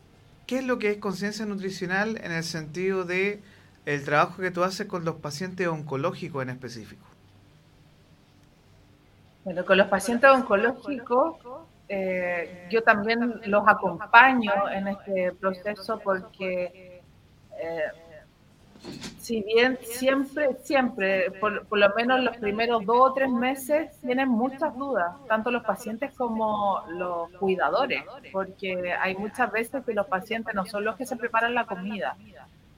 qué es lo que es conciencia nutricional en el sentido de el trabajo que tú haces con los pacientes oncológicos en específico. Bueno, con los pacientes oncológicos eh, yo también los acompaño en este proceso porque eh, si bien siempre, siempre, por, por, lo menos los primeros dos o tres meses tienen muchas dudas, tanto los pacientes como los cuidadores, porque hay muchas veces que los pacientes no son los que se preparan la comida,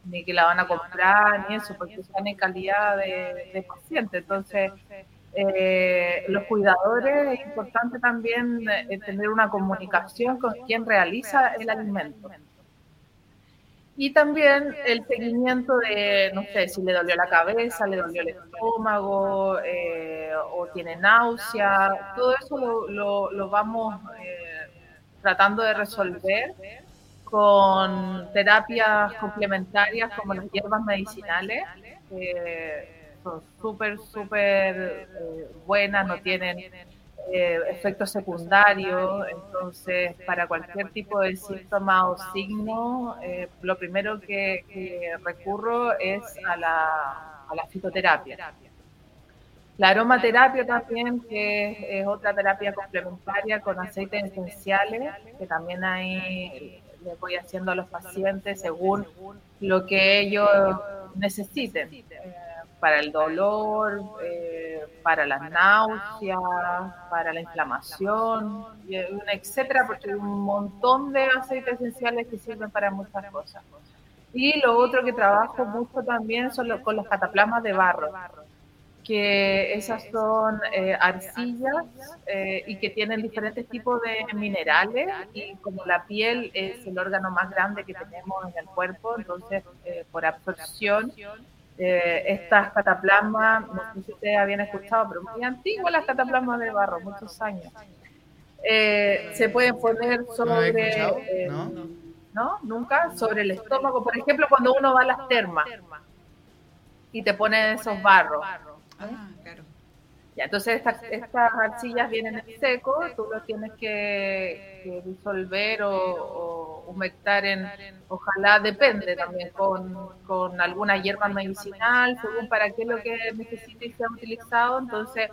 ni que la van a comprar, ni eso, porque están en calidad de, de paciente. Entonces, eh, los cuidadores es importante también eh, tener una comunicación con quien realiza el alimento. Y también el seguimiento de, no sé, si le dolió la cabeza, le dolió el estómago, eh, o tiene náusea, todo eso lo, lo, vamos eh, tratando de resolver con terapias complementarias como las hierbas medicinales, son súper, súper eh, buenas, no tienen eh, efectos secundarios, entonces para cualquier tipo de síntoma o signo, eh, lo primero que, recurro es a la, a la, fitoterapia. La aromaterapia también, que es, otra terapia complementaria con aceites esenciales, que también ahí le voy haciendo a los pacientes según lo que ellos necesiten para el dolor, eh, para las náuseas, para la inflamación, etcétera, porque hay un montón de aceites esenciales que sirven para muchas cosas. Y lo otro que trabajo mucho también son con los cataplasmas de barro, que esas son eh, arcillas eh, y que tienen diferentes tipos de minerales y como la piel es el órgano más grande que tenemos en el cuerpo, entonces por absorción eh, estas cataplasmas, no sé si ustedes habían escuchado, pero muy antiguas las cataplasmas de barro, muchos años. Eh, se pueden poner sobre, eh, ¿no? Nunca, sobre el estómago. Por ejemplo, cuando uno va a las termas y te ponen esos barros. Ah, claro. Ya, entonces estas, estas arcillas vienen en seco, tú los tienes que, disolver o, humectar en, ojalá depende también, con, con, alguna hierba medicinal, según para qué lo que necesite y sea utilizado. Entonces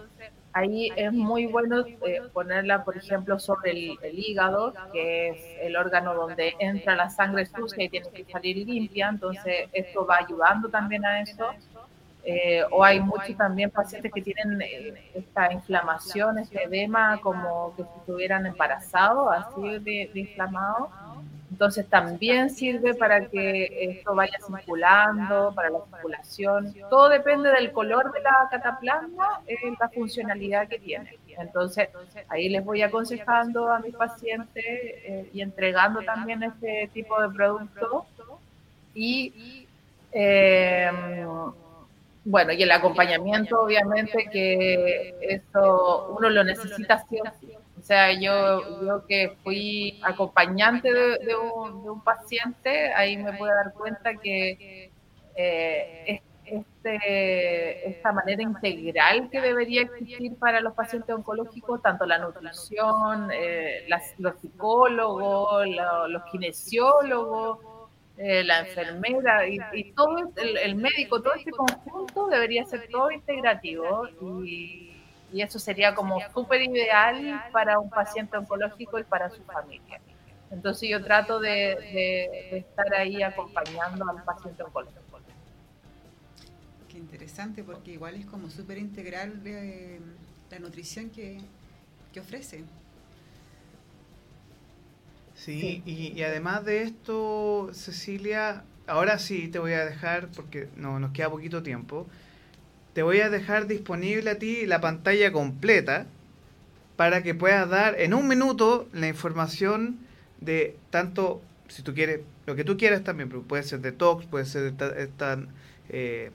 ahí es muy bueno eh, ponerla, por ejemplo, sobre el, el, hígado, que es el órgano donde entra la sangre sucia y tiene que salir limpia. Entonces esto va ayudando también a eso. Eh, o hay muchos también pacientes que tienen eh, esta inflamación, este edema, como que estuvieran embarazados, así de, inflamado. Entonces también sirve para que esto vaya circulando, para la circulación. Todo depende del color de la cataplasma, en la funcionalidad que tiene. Entonces ahí les voy aconsejando a mis pacientes eh, y entregando también este tipo de producto. Y eh, bueno, y el acompañamiento, obviamente, que eso uno lo necesita siempre. O sea, yo, yo que fui acompañante de, un, paciente, ahí me puedo dar cuenta que eh, este, esta manera integral que debería existir para los pacientes oncológicos, tanto la nutrición, eh, los psicólogos, los kinesiólogos, eh, la enfermera y, todo el, médico, todo este conjunto debería ser todo integrativo y, eso sería como súper ideal para un paciente oncológico y para su familia. Entonces yo trato de, estar ahí acompañando al paciente oncológico. Qué interesante, porque igual es como súper integral eh, la nutrición que, que ofrece. Sí, Y, además de esto, Cecilia, ahora sí te voy a dejar, porque no nos queda poquito tiempo, te voy a dejar disponible a ti la pantalla completa para que puedas dar en un minuto la información de tanto, si tú quieres, lo que tú quieras también, pero puede ser detox, puede ser esta, esta eh,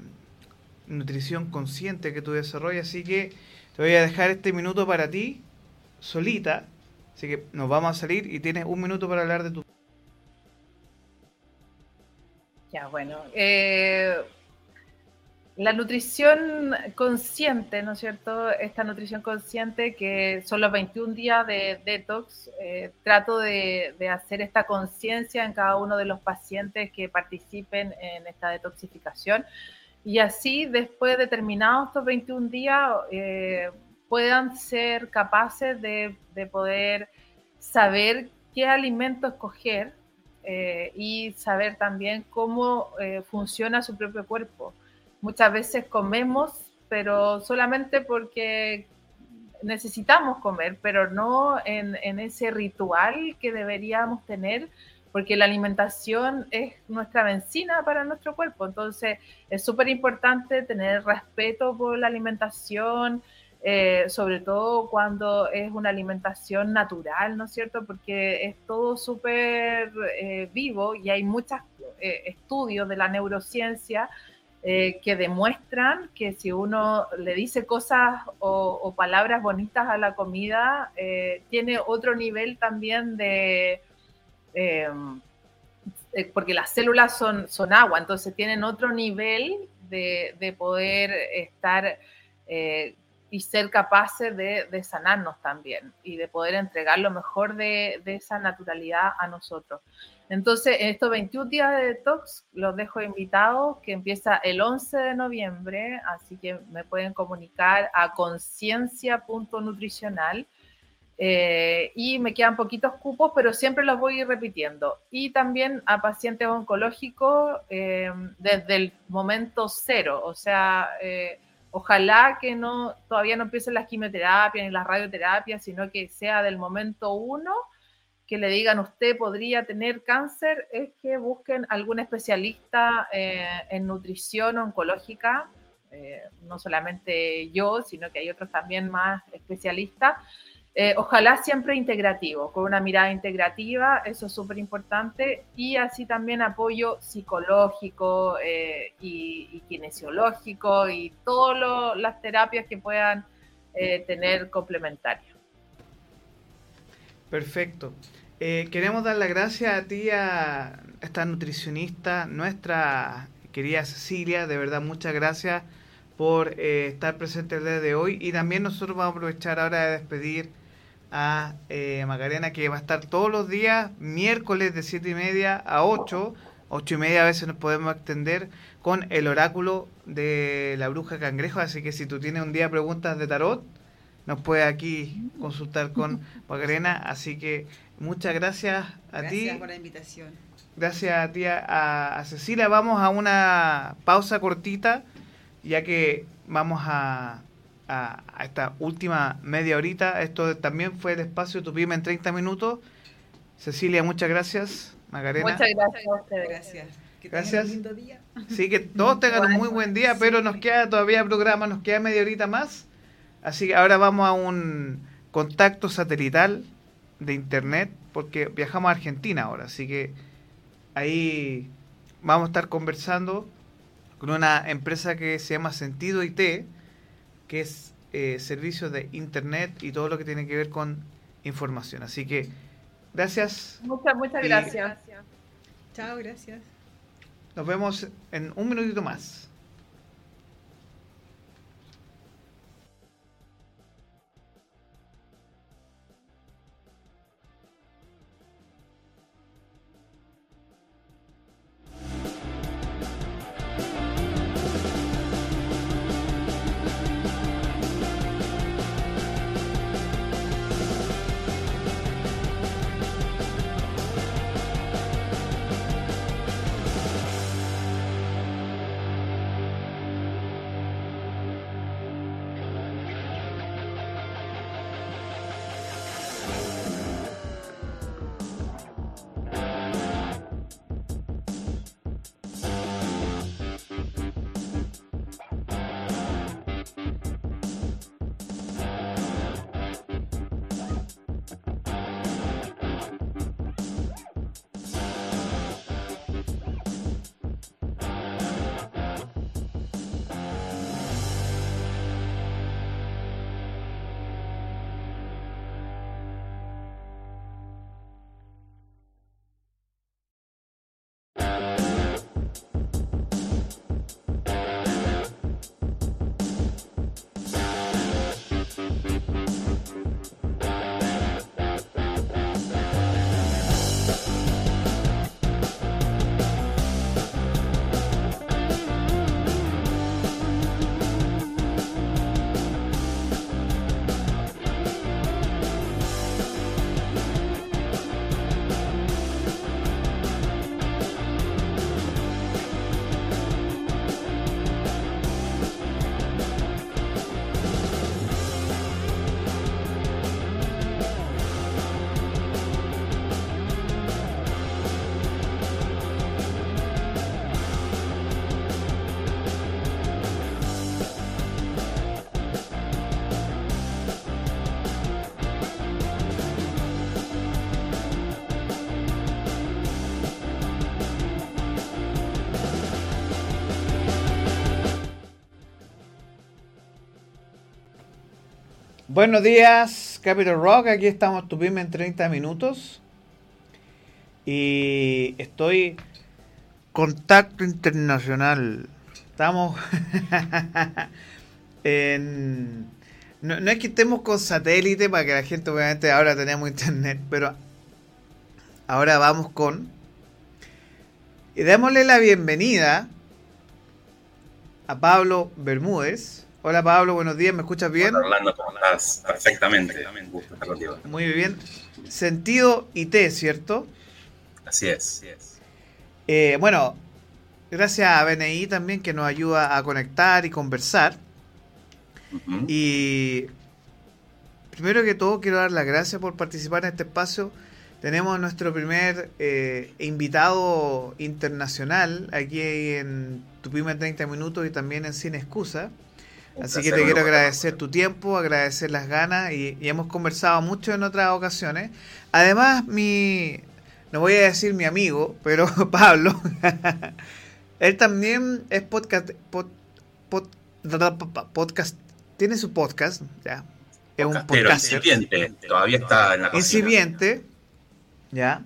nutrición consciente que tú desarrollas, así que te voy a dejar este minuto para ti, solita, Así que nos vamos a salir y tienes un minuto para hablar de tu... Ya, bueno. Eh, la nutrición consciente, ¿no es cierto? Esta nutrición consciente que son los 21 días de detox, eh, trato de, hacer esta conciencia en cada uno de los pacientes que participen en esta detoxificación. Y así, después de terminados estos 21 días, eh, puedan ser capaces de, poder saber qué alimento escoger eh, y saber también cómo eh, funciona su propio cuerpo. Muchas veces comemos, pero solamente porque necesitamos comer, pero no en, en ese ritual que deberíamos tener porque la alimentación es nuestra benzina para nuestro cuerpo. Entonces, es súper importante tener respeto por la alimentación, eh, sobre todo cuando es una alimentación natural, ¿no es cierto? Porque es todo súper eh, vivo y hay muchos eh, estudios de la neurociencia que demuestran que si uno le dice cosas o, palabras bonitas a la comida, tiene otro nivel también de Em, porque las células son, son agua, entonces tienen otro nivel de, poder estar y ser capaces de, sanarnos también y de poder entregar lo mejor de, esa naturalidad a nosotros. Entonces, en estos 21 días de detox los dejo invitados, que empieza el 11 de noviembre, así que me pueden comunicar a conciencia.nutricional eh, y me quedan poquitos cupos, pero siempre los voy a ir repitiendo. Y también a pacientes oncológicos eh, desde el momento cero, o sea, eh, ojalá que no todavía no empiecen las quimioterapias ni las radioterapias, sino que sea del momento uno que le digan usted podría tener cáncer, es que busquen algún especialista en nutrición oncológica, no solamente yo, sino que hay otros también más especialistas eh, ojalá siempre integrativo, con una mirada integrativa, eso es súper importante, y así también apoyo psicológico eh, y, kinesiológico y todas las terapias que puedan eh, tener complementarias. Perfecto. queremos dar las gracias a ti, a esta nutricionista, nuestra querida Cecilia, de verdad muchas gracias por estar presente el día de hoy y también nosotros vamos a aprovechar ahora de despedir a eh, Macarena, que va a estar todos los días, miércoles de 7 y media a 8, 8 y media a veces nos podemos extender con el oráculo de la bruja cangrejo, así que si tú tienes un día preguntas de tarot, nos puedes aquí consultar con Macarena, así que muchas gracias a ti. Gracias por la invitación. Gracias a ti, a Cecilia. Vamos a una pausa cortita, ya que vamos a a, esta última media horita. Esto también fue el espacio Tu Pyme en 30 minutos. Cecilia, muchas gracias. Magarena. Muchas gracias a ustedes. Gracias. Que gracias. Un lindo día. Sí, que todos tengan un muy buen día, pero nos queda todavía programa, nos queda media horita más. Así que ahora vamos a un contacto satelital de internet, porque viajamos a Argentina ahora. Así que ahí vamos a estar conversando con una empresa que se llama Sentido IT que es eh, servicios de Internet y todo lo que tiene que ver con información. Así que gracias. Muchas, muchas gracias. Chao, gracias. Nos vemos en un minutito más. Buenos días, Capital Rock. Aquí estamos tu en 30 minutos. Y estoy. Contacto internacional. Estamos en. No, es que estemos con satélite para que la gente, obviamente, ahora tenemos internet, pero ahora vamos con. Y démosle la bienvenida a Pablo Bermúdez. Hola Pablo, buenos días, ¿me escuchas bien? Hola Orlando, ¿cómo estás? Perfectamente. Muy bien. Sentido IT, ¿cierto? Así es. Eh, bueno, gracias a BNI también que nos ayuda a conectar y conversar. Y primero que todo quiero dar las gracias por participar en este espacio. Tenemos nuestro primer eh, invitado internacional aquí en Tupime 30 Minutos y también en Sin Excusa. Así que te quiero agradecer tu tiempo, agradecer las ganas y, hemos conversado mucho en otras ocasiones. Además, mi, no voy a decir mi amigo, pero Pablo, él también es podcast, podcast, tiene su podcast, ya. Es un podcast. Incipiente, todavía está en la cocina. Incipiente, ya.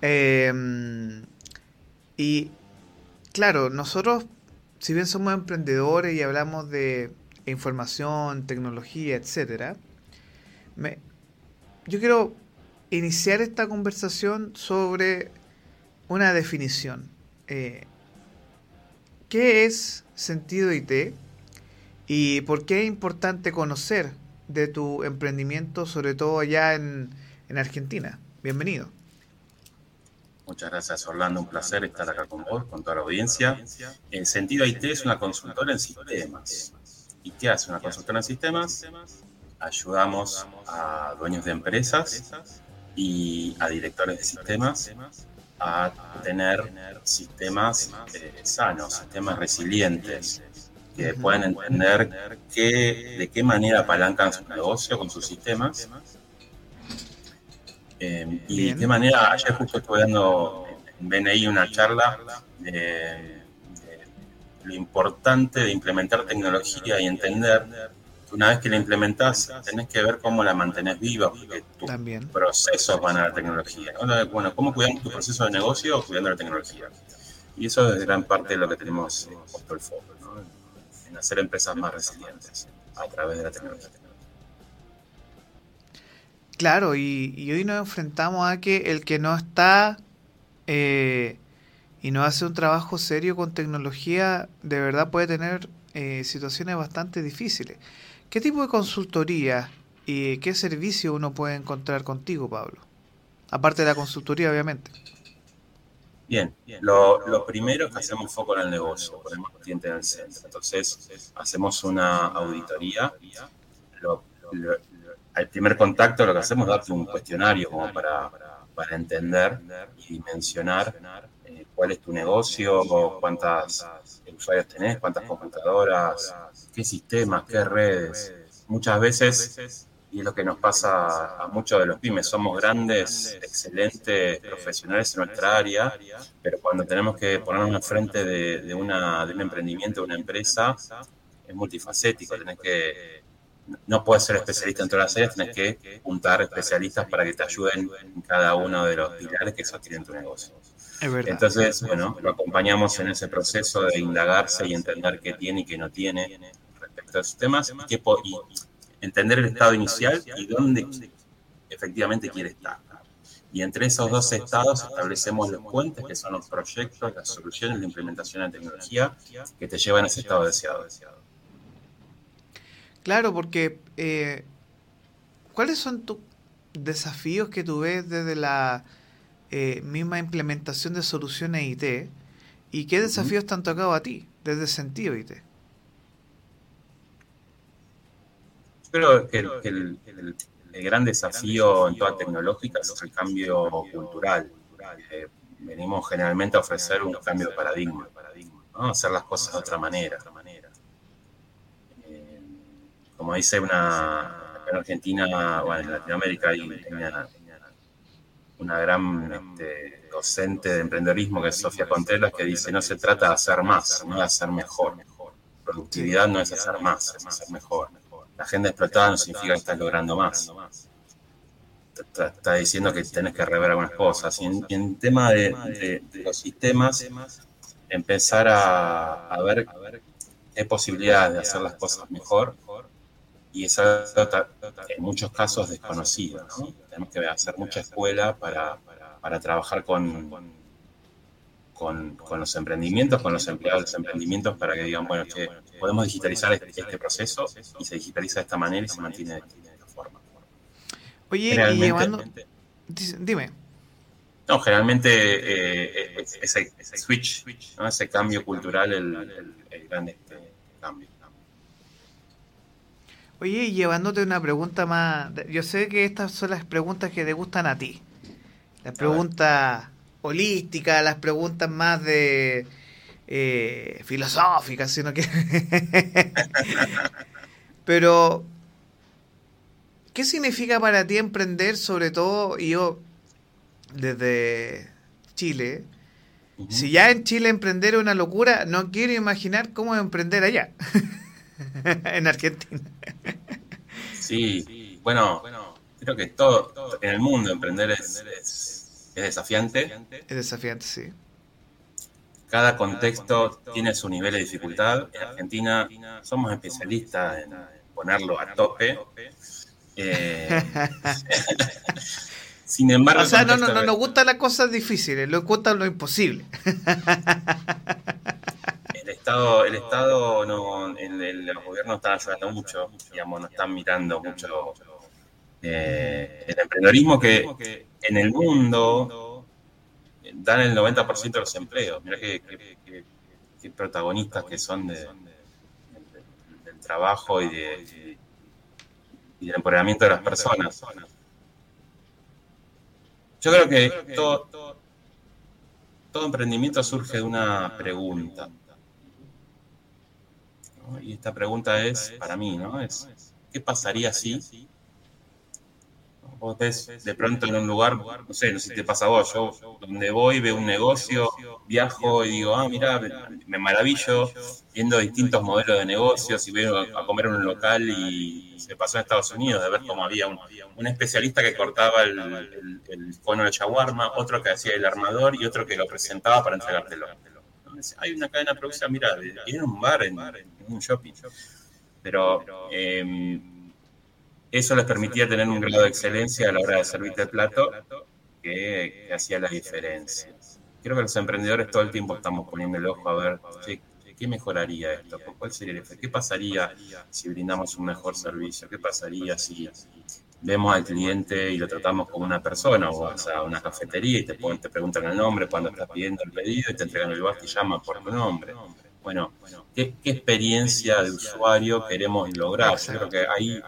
Em, y claro, nosotros si bien somos emprendedores y hablamos de información, tecnología, etcétera, yo quiero iniciar esta conversación sobre una definición. Eh, ¿Qué es sentido IT y por qué es importante conocer de tu emprendimiento, sobre todo allá en Argentina? Bienvenido. Muchas gracias, Orlando. Un placer estar acá con vos, con toda la audiencia. En Sentido IT es una consultora en sistemas. ¿Y qué hace una consultora en sistemas? Ayudamos a dueños de empresas y a directores de sistemas a tener sistemas eh, sanos, sistemas resilientes, que puedan entender de qué manera apalancan su negocio con sus sistemas eh, y de qué manera, ayer justo estuve dando en BNI una charla de, lo importante de implementar tecnología y entender que una vez que la implementas, tenés que ver cómo la mantenés viva, porque tus procesos van a la tecnología. Bueno, ¿cómo cuidamos tu proceso de negocio cuidando la tecnología? Y eso es gran parte de lo que tenemos puesto el foco, en hacer empresas más resilientes a través de la tecnología. Claro, y, hoy nos enfrentamos a que el que no está eh, y no hace un trabajo serio con tecnología, de verdad puede tener eh, situaciones bastante difíciles. ¿Qué tipo de consultoría y qué servicio uno puede encontrar contigo, Pablo? Aparte de la consultoría, obviamente. Bien, lo, primero es que hacemos foco en el negocio, ponemos cliente en el centro. Entonces, hacemos una auditoría. Lo, al primer contacto lo que hacemos es darte un cuestionario como para, para entender y dimensionar eh, cuál es tu negocio, cuántas usuarios tenés, cuántas computadoras, qué sistemas, qué redes. Muchas veces, y es lo que nos pasa a muchos de los pymes, somos grandes, excelentes profesionales en nuestra área, pero cuando tenemos que ponernos al frente de, de, una, de un emprendimiento, de una empresa, es multifacético, tenés que no puedes ser especialista en todas las áreas, tienes que juntar especialistas para que te ayuden en cada uno de los pilares que sostienen tu negocio. Entonces, bueno, lo acompañamos en ese proceso de indagarse y entender qué tiene y qué no tiene respecto a esos temas y, entender el estado inicial y dónde efectivamente quiere estar. Y entre esos dos estados establecemos los puentes, que son los proyectos, las soluciones, la implementación de tecnología que te llevan a ese estado deseado. Claro, porque eh, ¿cuáles son tus desafíos que tú ves desde la eh, misma implementación de soluciones IT? ¿Y qué desafíos te han tocado a ti desde sentido IT? Creo que, el, gran desafío en toda tecnológica es el cambio cultural. Eh, venimos generalmente a ofrecer un cambio de paradigma, ¿no? hacer las cosas de otra manera como dice una, en Argentina, bueno, en Latinoamérica hay una, gran este, docente de emprendedorismo que es Sofía Contreras que dice no se trata de hacer más, sino de hacer mejor. Productividad no es hacer más, es hacer mejor. la agenda explotada no significa que estás logrando más. Está, diciendo que tenés que rever algunas cosas. Y en, tema de, los sistemas, empezar a, ver qué posibilidades de hacer las cosas mejor y esa en muchos casos desconocida. Tenemos que hacer mucha escuela para, para trabajar con, con, con, los emprendimientos, con los empleados de los emprendimientos, para que digan, bueno, que podemos digitalizar este, este, proceso y se digitaliza de esta manera y se mantiene de, esta forma. Oye, y llevando... Dime. No, generalmente eh, eh, ese, switch, ese cambio cultural, el, el, gran este, cambio. Oye, y llevándote una pregunta más, yo sé que estas son las preguntas que te gustan a ti. Las preguntas holísticas, las preguntas más de eh, filosóficas, sino que... Pero, ¿qué significa para ti emprender, sobre todo, y yo desde Chile, si ya en Chile emprender es una locura, no quiero imaginar cómo emprender allá, en Argentina. Sí, bueno, creo que todo, en el mundo emprender es, es, desafiante. Es desafiante, sí. Cada contexto tiene su nivel de dificultad. En Argentina somos especialistas en ponerlo a tope. Eh, sin embargo, o sea, no, no, no nos gustan las cosas difíciles, nos gusta lo imposible. El Estado no, el, el, gobierno está ayudando mucho, digamos, no están mirando mucho eh, el emprendedorismo que en el mundo dan el 90% de los empleos. Mira qué, protagonistas que son de, del trabajo y, de, y del empoderamiento de las personas. Yo creo que todo emprendimiento surge de una pregunta. Y esta pregunta es, para mí, ¿no? Es, ¿qué pasaría si vos ves de pronto en un lugar, no sé, no sé si te pasa a vos, yo donde voy veo un negocio, viajo y digo, ah, mira, me maravillo viendo distintos modelos de negocios y veo a comer en un local y se pasó en Estados Unidos de ver cómo había un, especialista que cortaba el, cono de chaguarma, otro que hacía el armador y otro que lo presentaba para entregártelo hay una cadena de producción, mira, tiene un bar en, un shopping. Pero em, eso les permitía tener un grado de excelencia a la hora de servirte el plato que, hacía la diferencia. Creo que los emprendedores todo el tiempo estamos poniendo el ojo a ver qué, mejoraría esto, cuál sería el qué pasaría si brindamos un mejor servicio, qué pasaría si vemos al cliente y lo tratamos como una persona, o vas a una cafetería y te, te preguntan el nombre cuando estás pidiendo el pedido y te entregan el vaso y llaman por tu nombre. Bueno, ¿qué, experiencia de usuario queremos lograr? Yo creo que ahí,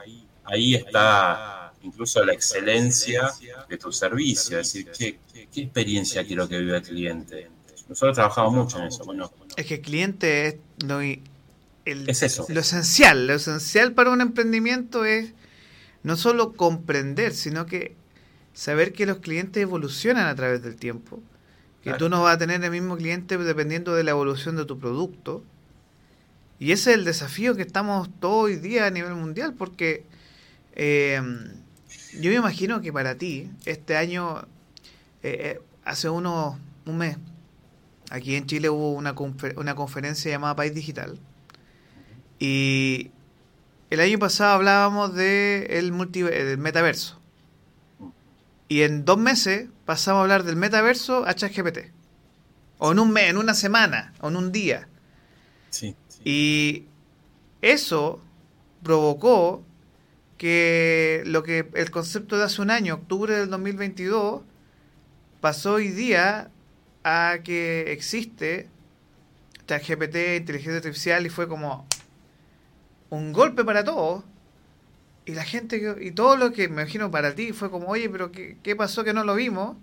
ahí está incluso la excelencia de tu servicio, es decir, ¿qué, qué experiencia quiero que viva el cliente? Nosotros trabajamos mucho en eso. Bueno, es que el cliente es lo, es eso. lo esencial. Lo esencial para un emprendimiento es no solo comprender, sino que saber que los clientes evolucionan a través del tiempo, que tú no vas a tener el mismo cliente dependiendo de la evolución de tu producto. Y ese es el desafío que estamos todo hoy día a nivel mundial, porque eh, yo me imagino que para ti, este año, eh, eh, hace unos, un mes, aquí en Chile hubo una, una conferencia llamada País Digital, y el año pasado hablábamos de el del metaverso. Y en dos meses pasamos a hablar del metaverso a ChatGPT. O en un mes, en una semana, o en un día. Sí, Y eso provocó que lo que el concepto de hace un año, octubre del 2022, pasó hoy día a que existe ChatGPT, inteligencia artificial, y fue como, un golpe para todos. Y la gente, y todo lo que me imagino para ti fue como, oye, pero ¿qué, qué pasó que no lo vimos?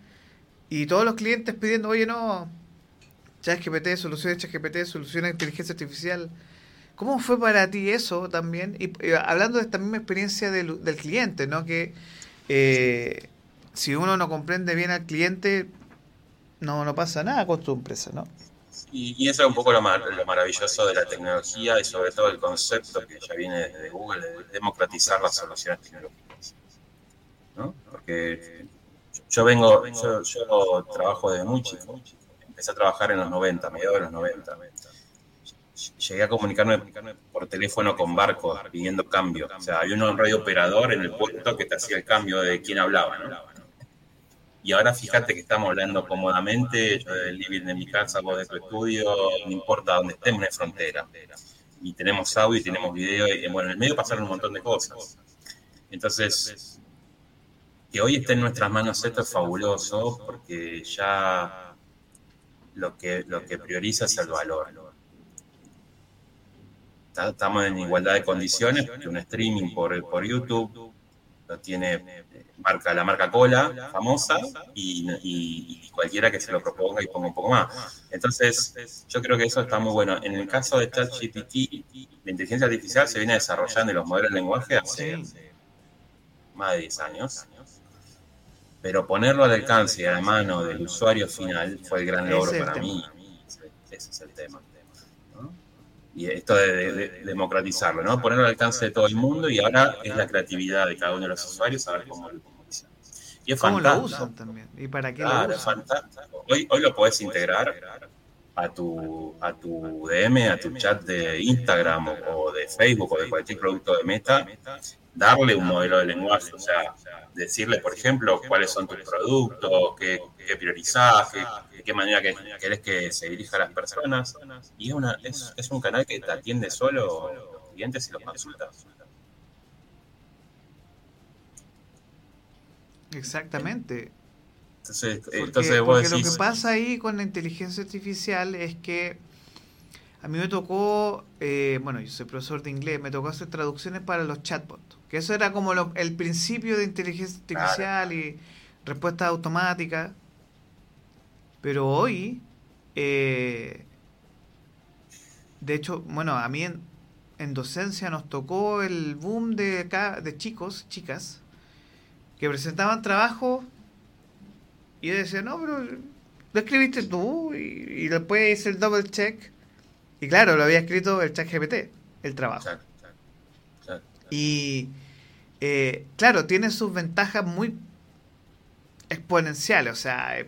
Y todos los clientes pidiendo, oye, no, ChatGPT, soluciones ChatGPT, soluciones de inteligencia artificial. ¿Cómo fue para ti eso también? Y, hablando de esta misma experiencia del, del cliente, ¿no? Que eh, si uno no comprende bien al cliente, no, no pasa nada con tu empresa, ¿no? Y, eso es un poco lo, maravilloso de la tecnología y sobre todo el concepto que ya viene desde Google de democratizar las soluciones tecnológicas. ¿no? Porque yo vengo, yo, trabajo desde muy chico. Empecé a trabajar en los 90, mediados de los 90 llegué a comunicarme por teléfono con barcos pidiendo cambio. O sea, había un radio operador en el puerto que te hacía el cambio de quién hablaba, ¿no? Y ahora fíjate que estamos hablando cómodamente, yo del living de mi casa, vos de tu estudio, no importa dónde estemos, no hay frontera. Y tenemos audio y tenemos video, y bueno, en el medio pasaron un montón de cosas. Entonces, que hoy esté en nuestras manos esto es fabuloso, porque ya lo que, lo que prioriza es el valor estamos en igualdad de condiciones, un streaming por, por YouTube lo tiene marca, la marca Cola, famosa, y, cualquiera que se lo proponga y ponga un poco más. Entonces, yo creo que eso está muy bueno. En el caso de ChatGPT, la inteligencia artificial se viene desarrollando en los modelos de lenguaje hace más de 10 años. Pero ponerlo al alcance y a la mano del usuario final fue el gran logro para mí. Ese es el tema y esto de, democratizarlo, ¿no? Ponerlo al alcance de todo el mundo y ahora es la creatividad de cada uno de los usuarios a ver cómo lo utilizan. Y es ¿Cómo lo usan también? ¿Y para qué lo usan? Hoy, hoy lo puedes integrar a tu, a tu DM, a tu chat de Instagram o, de Facebook o de cualquier producto de Meta, darle un modelo de lenguaje, o sea, decirle, por ejemplo, cuáles son tus productos, qué, qué priorizás, qué, de qué manera que, querés que se dirija a las personas. Y es, una, es, es un canal que te atiende solo los clientes y los consultas. Exactamente. Entonces, porque, entonces porque lo que pasa ahí con la inteligencia artificial es que a mí me tocó, eh, bueno, yo soy profesor de inglés, me tocó hacer traducciones para los chatbots, que eso era como el principio de inteligencia artificial y respuestas automáticas. Pero hoy, eh, de hecho, bueno, a mí en, docencia nos tocó el boom de, de chicos, chicas, que presentaban trabajo y yo decía, no, pero lo escribiste tú y, después hice el double check. Y claro, lo había escrito el chat GPT, el trabajo. Y eh, claro, tiene sus ventajas muy exponenciales, o sea, es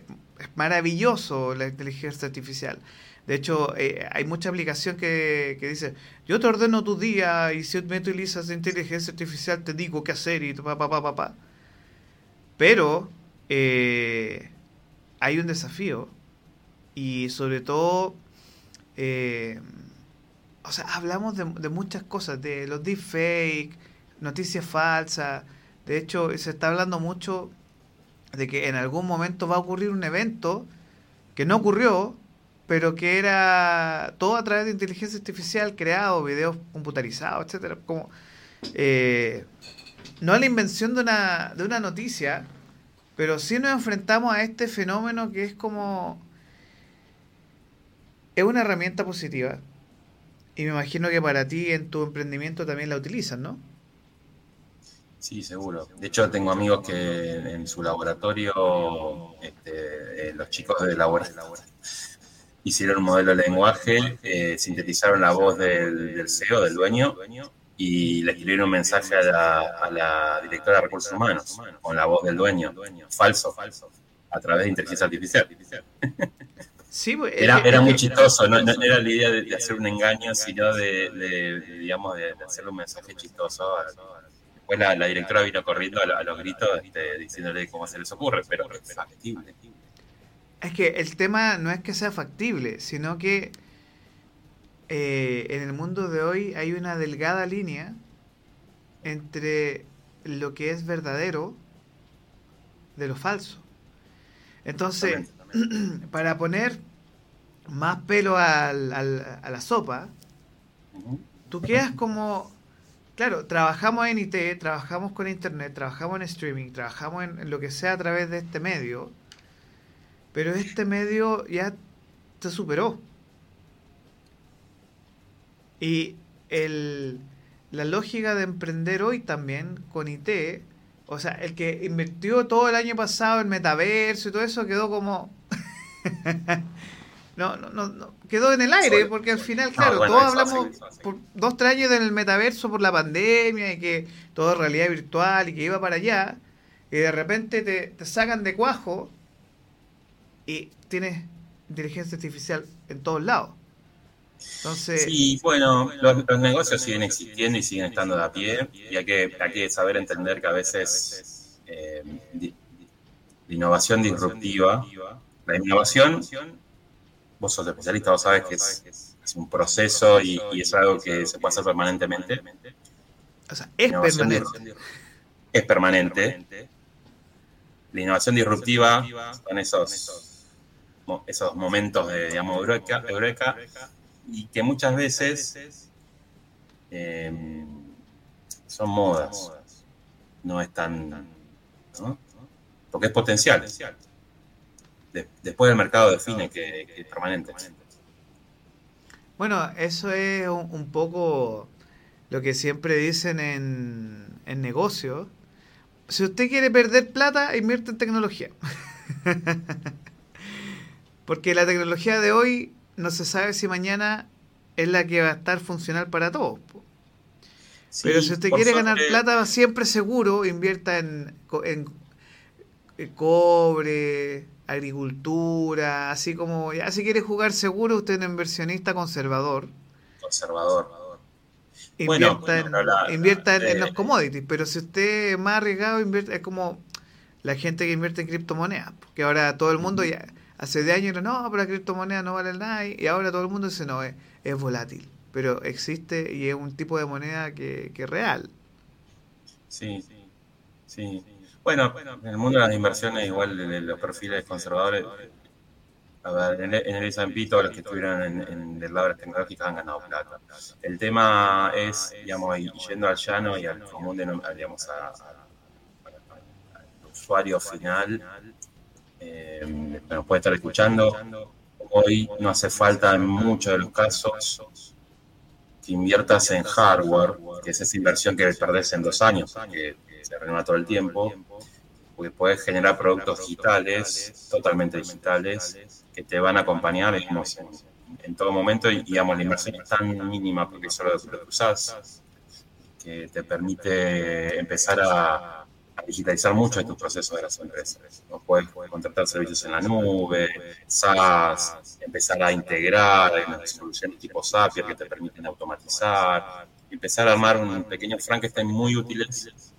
maravilloso la inteligencia artificial. De hecho, eh, hay mucha aplicación que, dice, yo te ordeno tu día y si me utilizas inteligencia artificial te digo qué hacer y pa, Pero eh, hay un desafío y sobre todo, o sea, hablamos de, muchas cosas, de los deepfakes, noticias falsas. De hecho, se está hablando mucho de que en algún momento va a ocurrir un evento que no ocurrió, pero que era todo a través de inteligencia artificial creado, videos computarizados, etcétera, como eh, no la invención de una, de una noticia, pero sí nos enfrentamos a este fenómeno que es como es una herramienta positiva y me imagino que para ti en tu emprendimiento también la utilizas, ¿no? Sí, seguro. De hecho, tengo amigos que en su laboratorio, este, eh, los chicos de laboratorio, hicieron un modelo de lenguaje, eh, sintetizaron la voz del, CEO, del dueño, y le escribieron un mensaje a la, directora de recursos humanos con la voz del dueño, falso, a través de inteligencia artificial. Sí, pues, era, era muy chistoso, no, era la idea de, hacer un engaño, sino de, digamos, de, hacerle un mensaje chistoso Después la, directora vino corriendo a, los gritos este, diciéndole cómo se les ocurre, pero es factible. Es que el tema no es que sea factible, sino que eh, en el mundo de hoy hay una delgada línea entre lo que es verdadero de lo falso. Entonces, para poner más pelo al, al, a la sopa, tú quedas como claro, trabajamos en IT, trabajamos con Internet, trabajamos en streaming, trabajamos en, lo que sea a través de este medio, pero este medio ya se superó. Y el, la lógica de emprender hoy también con IT, o sea, el que invirtió todo el año pasado en metaverso y todo eso quedó como... no, no, no, quedó en el aire, porque al final, claro, todos hablamos por dos, tres años del metaverso por la pandemia y que todo es realidad virtual y que iba para allá, y de repente te, te sacan de cuajo y tienes inteligencia artificial en todos lados. Entonces, sí, bueno, los, negocios siguen existiendo y siguen estando de a pie y hay que, hay que saber entender que a veces eh, la innovación disruptiva, la innovación vos sos especialista, vos sabes que es, un proceso y, es algo que se puede hacer permanentemente. O sea, es permanente. Es permanente. La innovación disruptiva son esos, esos momentos de, digamos, eureka, y que muchas veces em, son modas. No es tan... Porque es potencial después el mercado define que, es permanente. Bueno, eso es un, poco lo que siempre dicen en, en negocio. Si usted quiere perder plata, invierte en tecnología. Porque la tecnología de hoy no se sabe si mañana es la que va a estar funcional para todos. Pero si usted quiere ganar plata siempre seguro, invierta en, en cobre, agricultura, así como, ya si quiere jugar seguro, usted es un inversionista conservador. Conservador. Invierta, en, los commodities, pero si usted es más arriesgado, invierte, es como la gente que invierte en criptomonedas, porque ahora todo el mundo ya, hace de años, no, pero la criptomoneda no vale nada, y ahora todo el mundo dice, no, es, es volátil, pero existe y es un tipo de moneda que, que es real. Sí, sí, sí. Bueno, en el mundo de las inversiones, igual de los perfiles conservadores, a ver, en el S&P todos los que estuvieron en, en labores tecnológicas han ganado plata. El tema es, digamos, yendo al llano y al común, de, digamos, al usuario final, eh, nos puede estar escuchando, hoy no hace falta en muchos de los casos que inviertas en hardware, que es esa inversión que perdés en dos años, se renueva todo el tiempo, porque puedes generar productos digitales, totalmente digitales, que te van a acompañar en, todo momento y digamos, la inversión es tan mínima porque solo lo que usas, que te permite empezar a, digitalizar mucho de tus procesos de las empresas. ¿no? Puedes, contratar servicios en la nube, SaaS, empezar a integrar soluciones tipo Zapier que te permiten automatizar, empezar a armar un pequeño Frankenstein muy útiles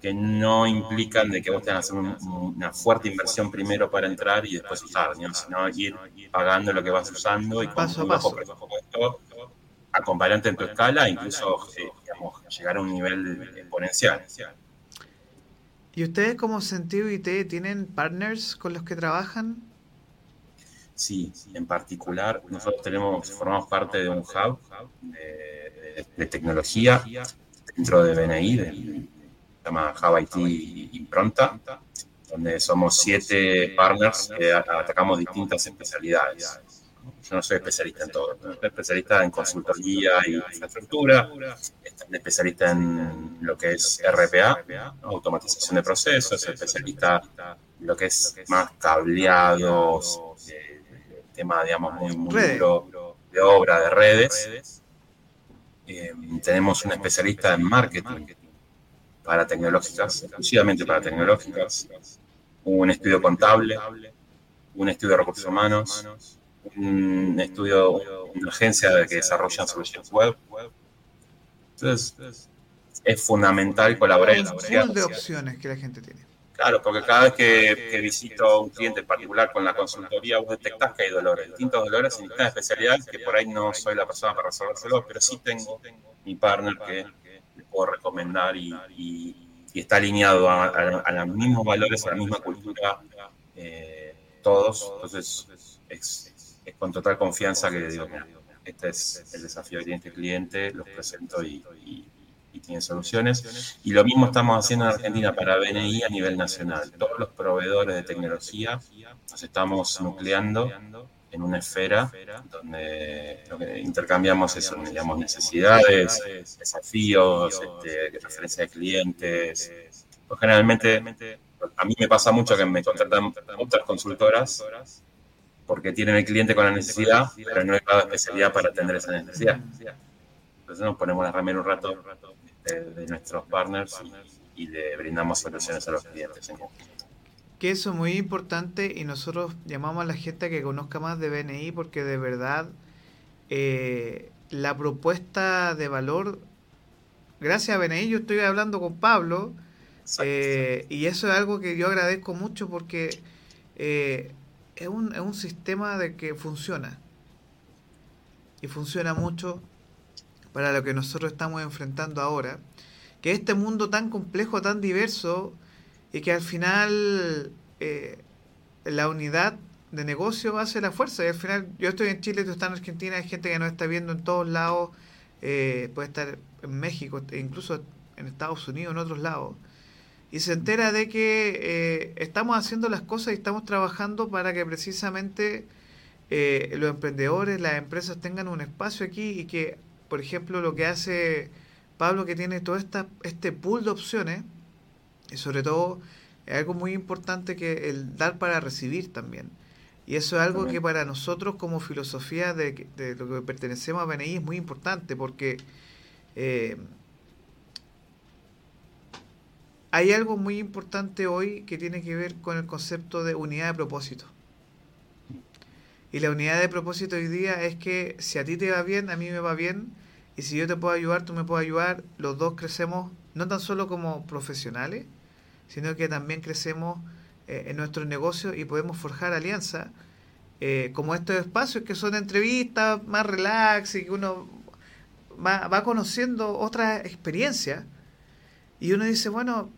que no implican de que vos tengas que hacer una fuerte inversión primero para entrar y después usar, sino ir pagando lo que vas usando y con un bajo presupuesto acompañante en tu escala, incluso eh, llegar a un nivel exponencial. ¿Y ustedes como Sentido IT tienen partners con los que trabajan? Sí, en particular nosotros tenemos, formamos parte de un hub de, tecnología dentro de BNI, de, llama Java IT Impronta, donde somos siete partners que atacamos distintas especialidades. Yo no soy especialista en todo, soy especialista en consultoría y infraestructura, especialista en lo que es RPA, automatización de procesos, especialista en lo que es más cableados, tema, digamos, muy, muy de obra, de redes. Eh, tenemos un especialista en marketing, para tecnológicas, exclusivamente para tecnológicas, un estudio contable, un estudio de recursos humanos, un estudio, una agencia que desarrolla soluciones web. Entonces, es fundamental colaborar. Un de opciones que la gente tiene. Claro, porque cada vez que, visito a un cliente en particular con la consultoría, vos detectás que hay dolores, distintos dolores en distintas especialidades, que por ahí no soy la persona para resolvérselo, pero sí tengo mi partner que puedo recomendar y, está alineado a, los mismos valores, a la misma cultura, eh, todos. Entonces, es, con total confianza que digo, este es el desafío que tiene este cliente, los presento y, y, tienen soluciones. Y lo mismo estamos haciendo en Argentina para BNI a nivel nacional. Todos los proveedores de tecnología nos estamos nucleando en una esfera donde lo que intercambiamos es, digamos, necesidades, desafíos, este, referencia de clientes. Pues generalmente, a mí me pasa mucho que me contratan otras consultoras porque tienen el cliente con la necesidad, pero no hay cada especialidad para atender esa necesidad. Entonces nos ponemos la ramera un rato de, nuestros partners y, le brindamos soluciones a los clientes Que eso es muy importante y nosotros llamamos a la gente a que conozca más de BNI porque de verdad eh, la propuesta de valor, gracias a BNI, yo estoy hablando con Pablo eh, y eso es algo que yo agradezco mucho porque eh, es, un, es un sistema de que funciona. Y funciona mucho para lo que nosotros estamos enfrentando ahora, que este mundo tan complejo, tan diverso y que al final eh, la unidad de negocio hace la fuerza. Y al final, yo estoy en Chile, tú estás en Argentina, hay gente que nos está viendo en todos lados, eh, puede estar en México, e incluso en Estados Unidos, en otros lados, y se entera de que eh, estamos haciendo las cosas y estamos trabajando para que precisamente eh, los emprendedores, las empresas tengan un espacio aquí y que, por ejemplo, lo que hace Pablo, que tiene todo esta, este pool de opciones, y sobre todo es algo muy importante que el dar para recibir también. Y eso es algo que para nosotros como filosofía de, lo que pertenecemos a BNI es muy importante porque eh, hay algo muy importante hoy que tiene que ver con el concepto de unidad de propósito. Y la unidad de propósito hoy día es que si a ti te va bien, a mí me va bien, y si yo te puedo ayudar, tú me puedes ayudar, los dos crecemos no tan solo como profesionales, sino que también crecemos eh, en nuestro negocio y podemos forjar alianzas eh, como estos espacios que son entrevistas más relax y que uno va, va conociendo otras experiencias y uno dice, bueno,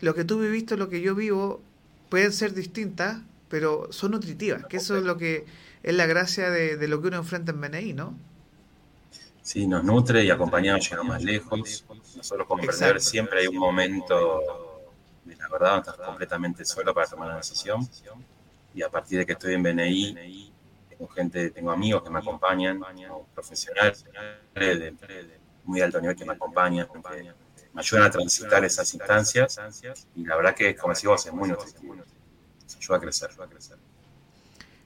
lo que tú viviste, lo que yo vivo, pueden ser distintas, pero son nutritivas, que eso es lo que es la gracia de, lo que uno enfrenta en BNI, ¿no? Sí, nos nutre y acompañamos a llegar más lejos. Nosotros como emprendedores siempre hay un momento verdad, estás completamente solo para tomar una decisión. Y a partir de que estoy en BNI, tengo gente, tengo amigos que me acompañan, profesionales de, muy alto nivel que me acompañan, me ayudan a transitar esas instancias. Y la verdad que, como decís es muy nutritivo. ayuda a crecer.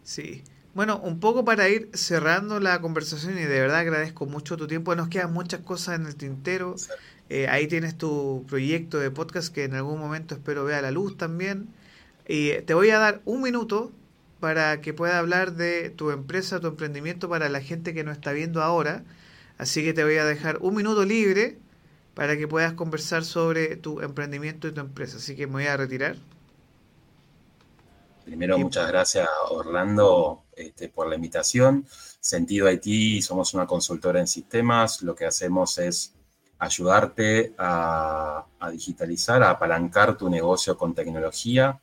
Sí. Bueno, un poco para ir cerrando la conversación y de verdad agradezco mucho tu tiempo. Nos quedan muchas cosas en el tintero. Eh, ahí tienes tu proyecto de podcast que en algún momento espero vea la luz también. Y te voy a dar un minuto para que pueda hablar de tu empresa, tu emprendimiento para la gente que no está viendo ahora. Así que te voy a dejar un minuto libre para que puedas conversar sobre tu emprendimiento y tu empresa. Así que me voy a retirar. Primero, muchas gracias Orlando este, por la invitación. Sentido Haití, somos una consultora en sistemas. Lo que hacemos es ayudarte a, digitalizar, a apalancar tu negocio con tecnología,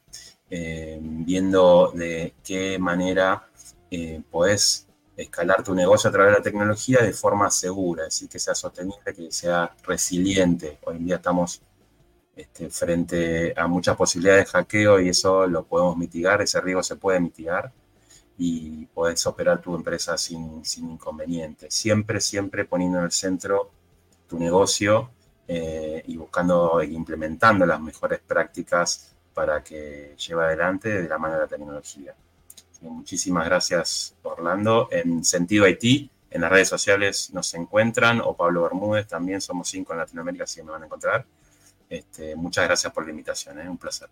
eh, viendo de qué manera eh, podés escalar tu negocio a través de la tecnología de forma segura, es decir, que sea sostenible, que sea resiliente. Hoy en día estamos este, frente a muchas posibilidades de hackeo y eso lo podemos mitigar, ese riesgo se puede mitigar y podés operar tu empresa sin, sin inconvenientes. Siempre, siempre poniendo en el centro tu negocio eh, y buscando e implementando las mejores prácticas para que lleve adelante de la mano de la tecnología. Muchísimas gracias, Orlando. En Sentido Haití, en las redes sociales nos encuentran, o Pablo Bermúdez, también somos cinco en Latinoamérica, así que me van a encontrar. Este, muchas gracias por la invitación, es ¿eh? un placer.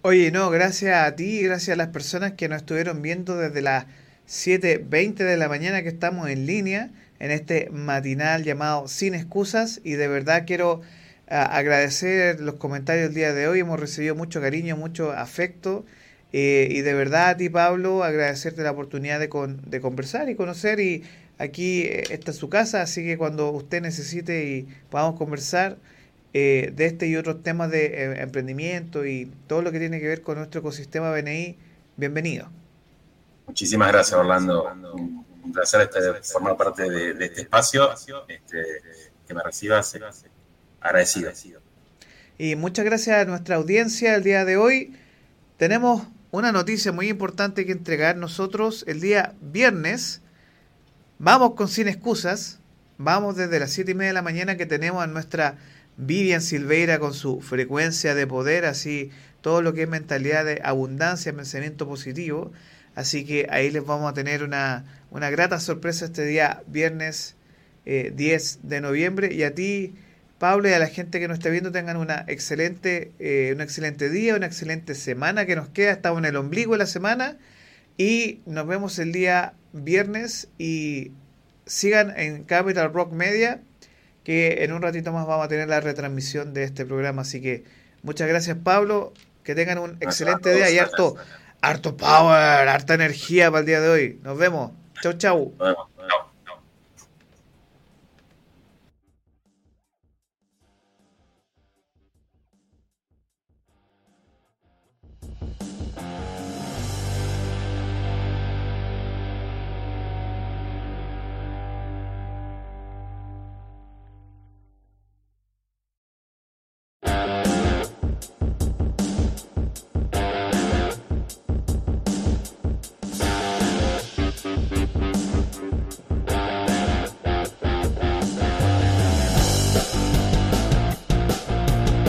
Oye, no, gracias a ti y gracias a las personas que nos estuvieron viendo desde la 7.20 de la mañana que estamos en línea en este matinal llamado Sin Excusas y de verdad quiero ah, agradecer los comentarios del día de hoy, hemos recibido mucho cariño, mucho afecto eh, y de verdad a ti Pablo agradecerte la oportunidad de conversar y conocer y aquí eh, está su casa, así que cuando usted necesite y podamos conversar eh, de este y otros temas de emprendimiento y todo lo que tiene que ver con nuestro ecosistema BNI, bienvenido. Muchísimas gracias, Orlando. Un, placer este, formar parte de, este espacio. Este, que me recibas, agradecido. Y muchas gracias a nuestra audiencia el día de hoy. Tenemos una noticia muy importante que entregar nosotros el día viernes. Vamos con Sin Excusas. Vamos desde las 7 y media de la mañana que tenemos a nuestra Vivian Silveira con su frecuencia de poder, así todo lo que es mentalidad de abundancia, pensamiento positivo. Así que ahí les vamos a tener una, una grata sorpresa este día, viernes 10 eh, de noviembre. Y a ti, Pablo, y a la gente que nos está viendo, tengan una excelente, eh, un excelente día, una excelente semana que nos queda. Estamos en el ombligo de la semana. Y nos vemos el día viernes. Y sigan en Capital Rock Media, que en un ratito más vamos a tener la retransmisión de este programa. Así que muchas gracias, Pablo. Que tengan un excelente día y harto, harto power, harta energía para el día de hoy. Nos vemos. Chau, chau.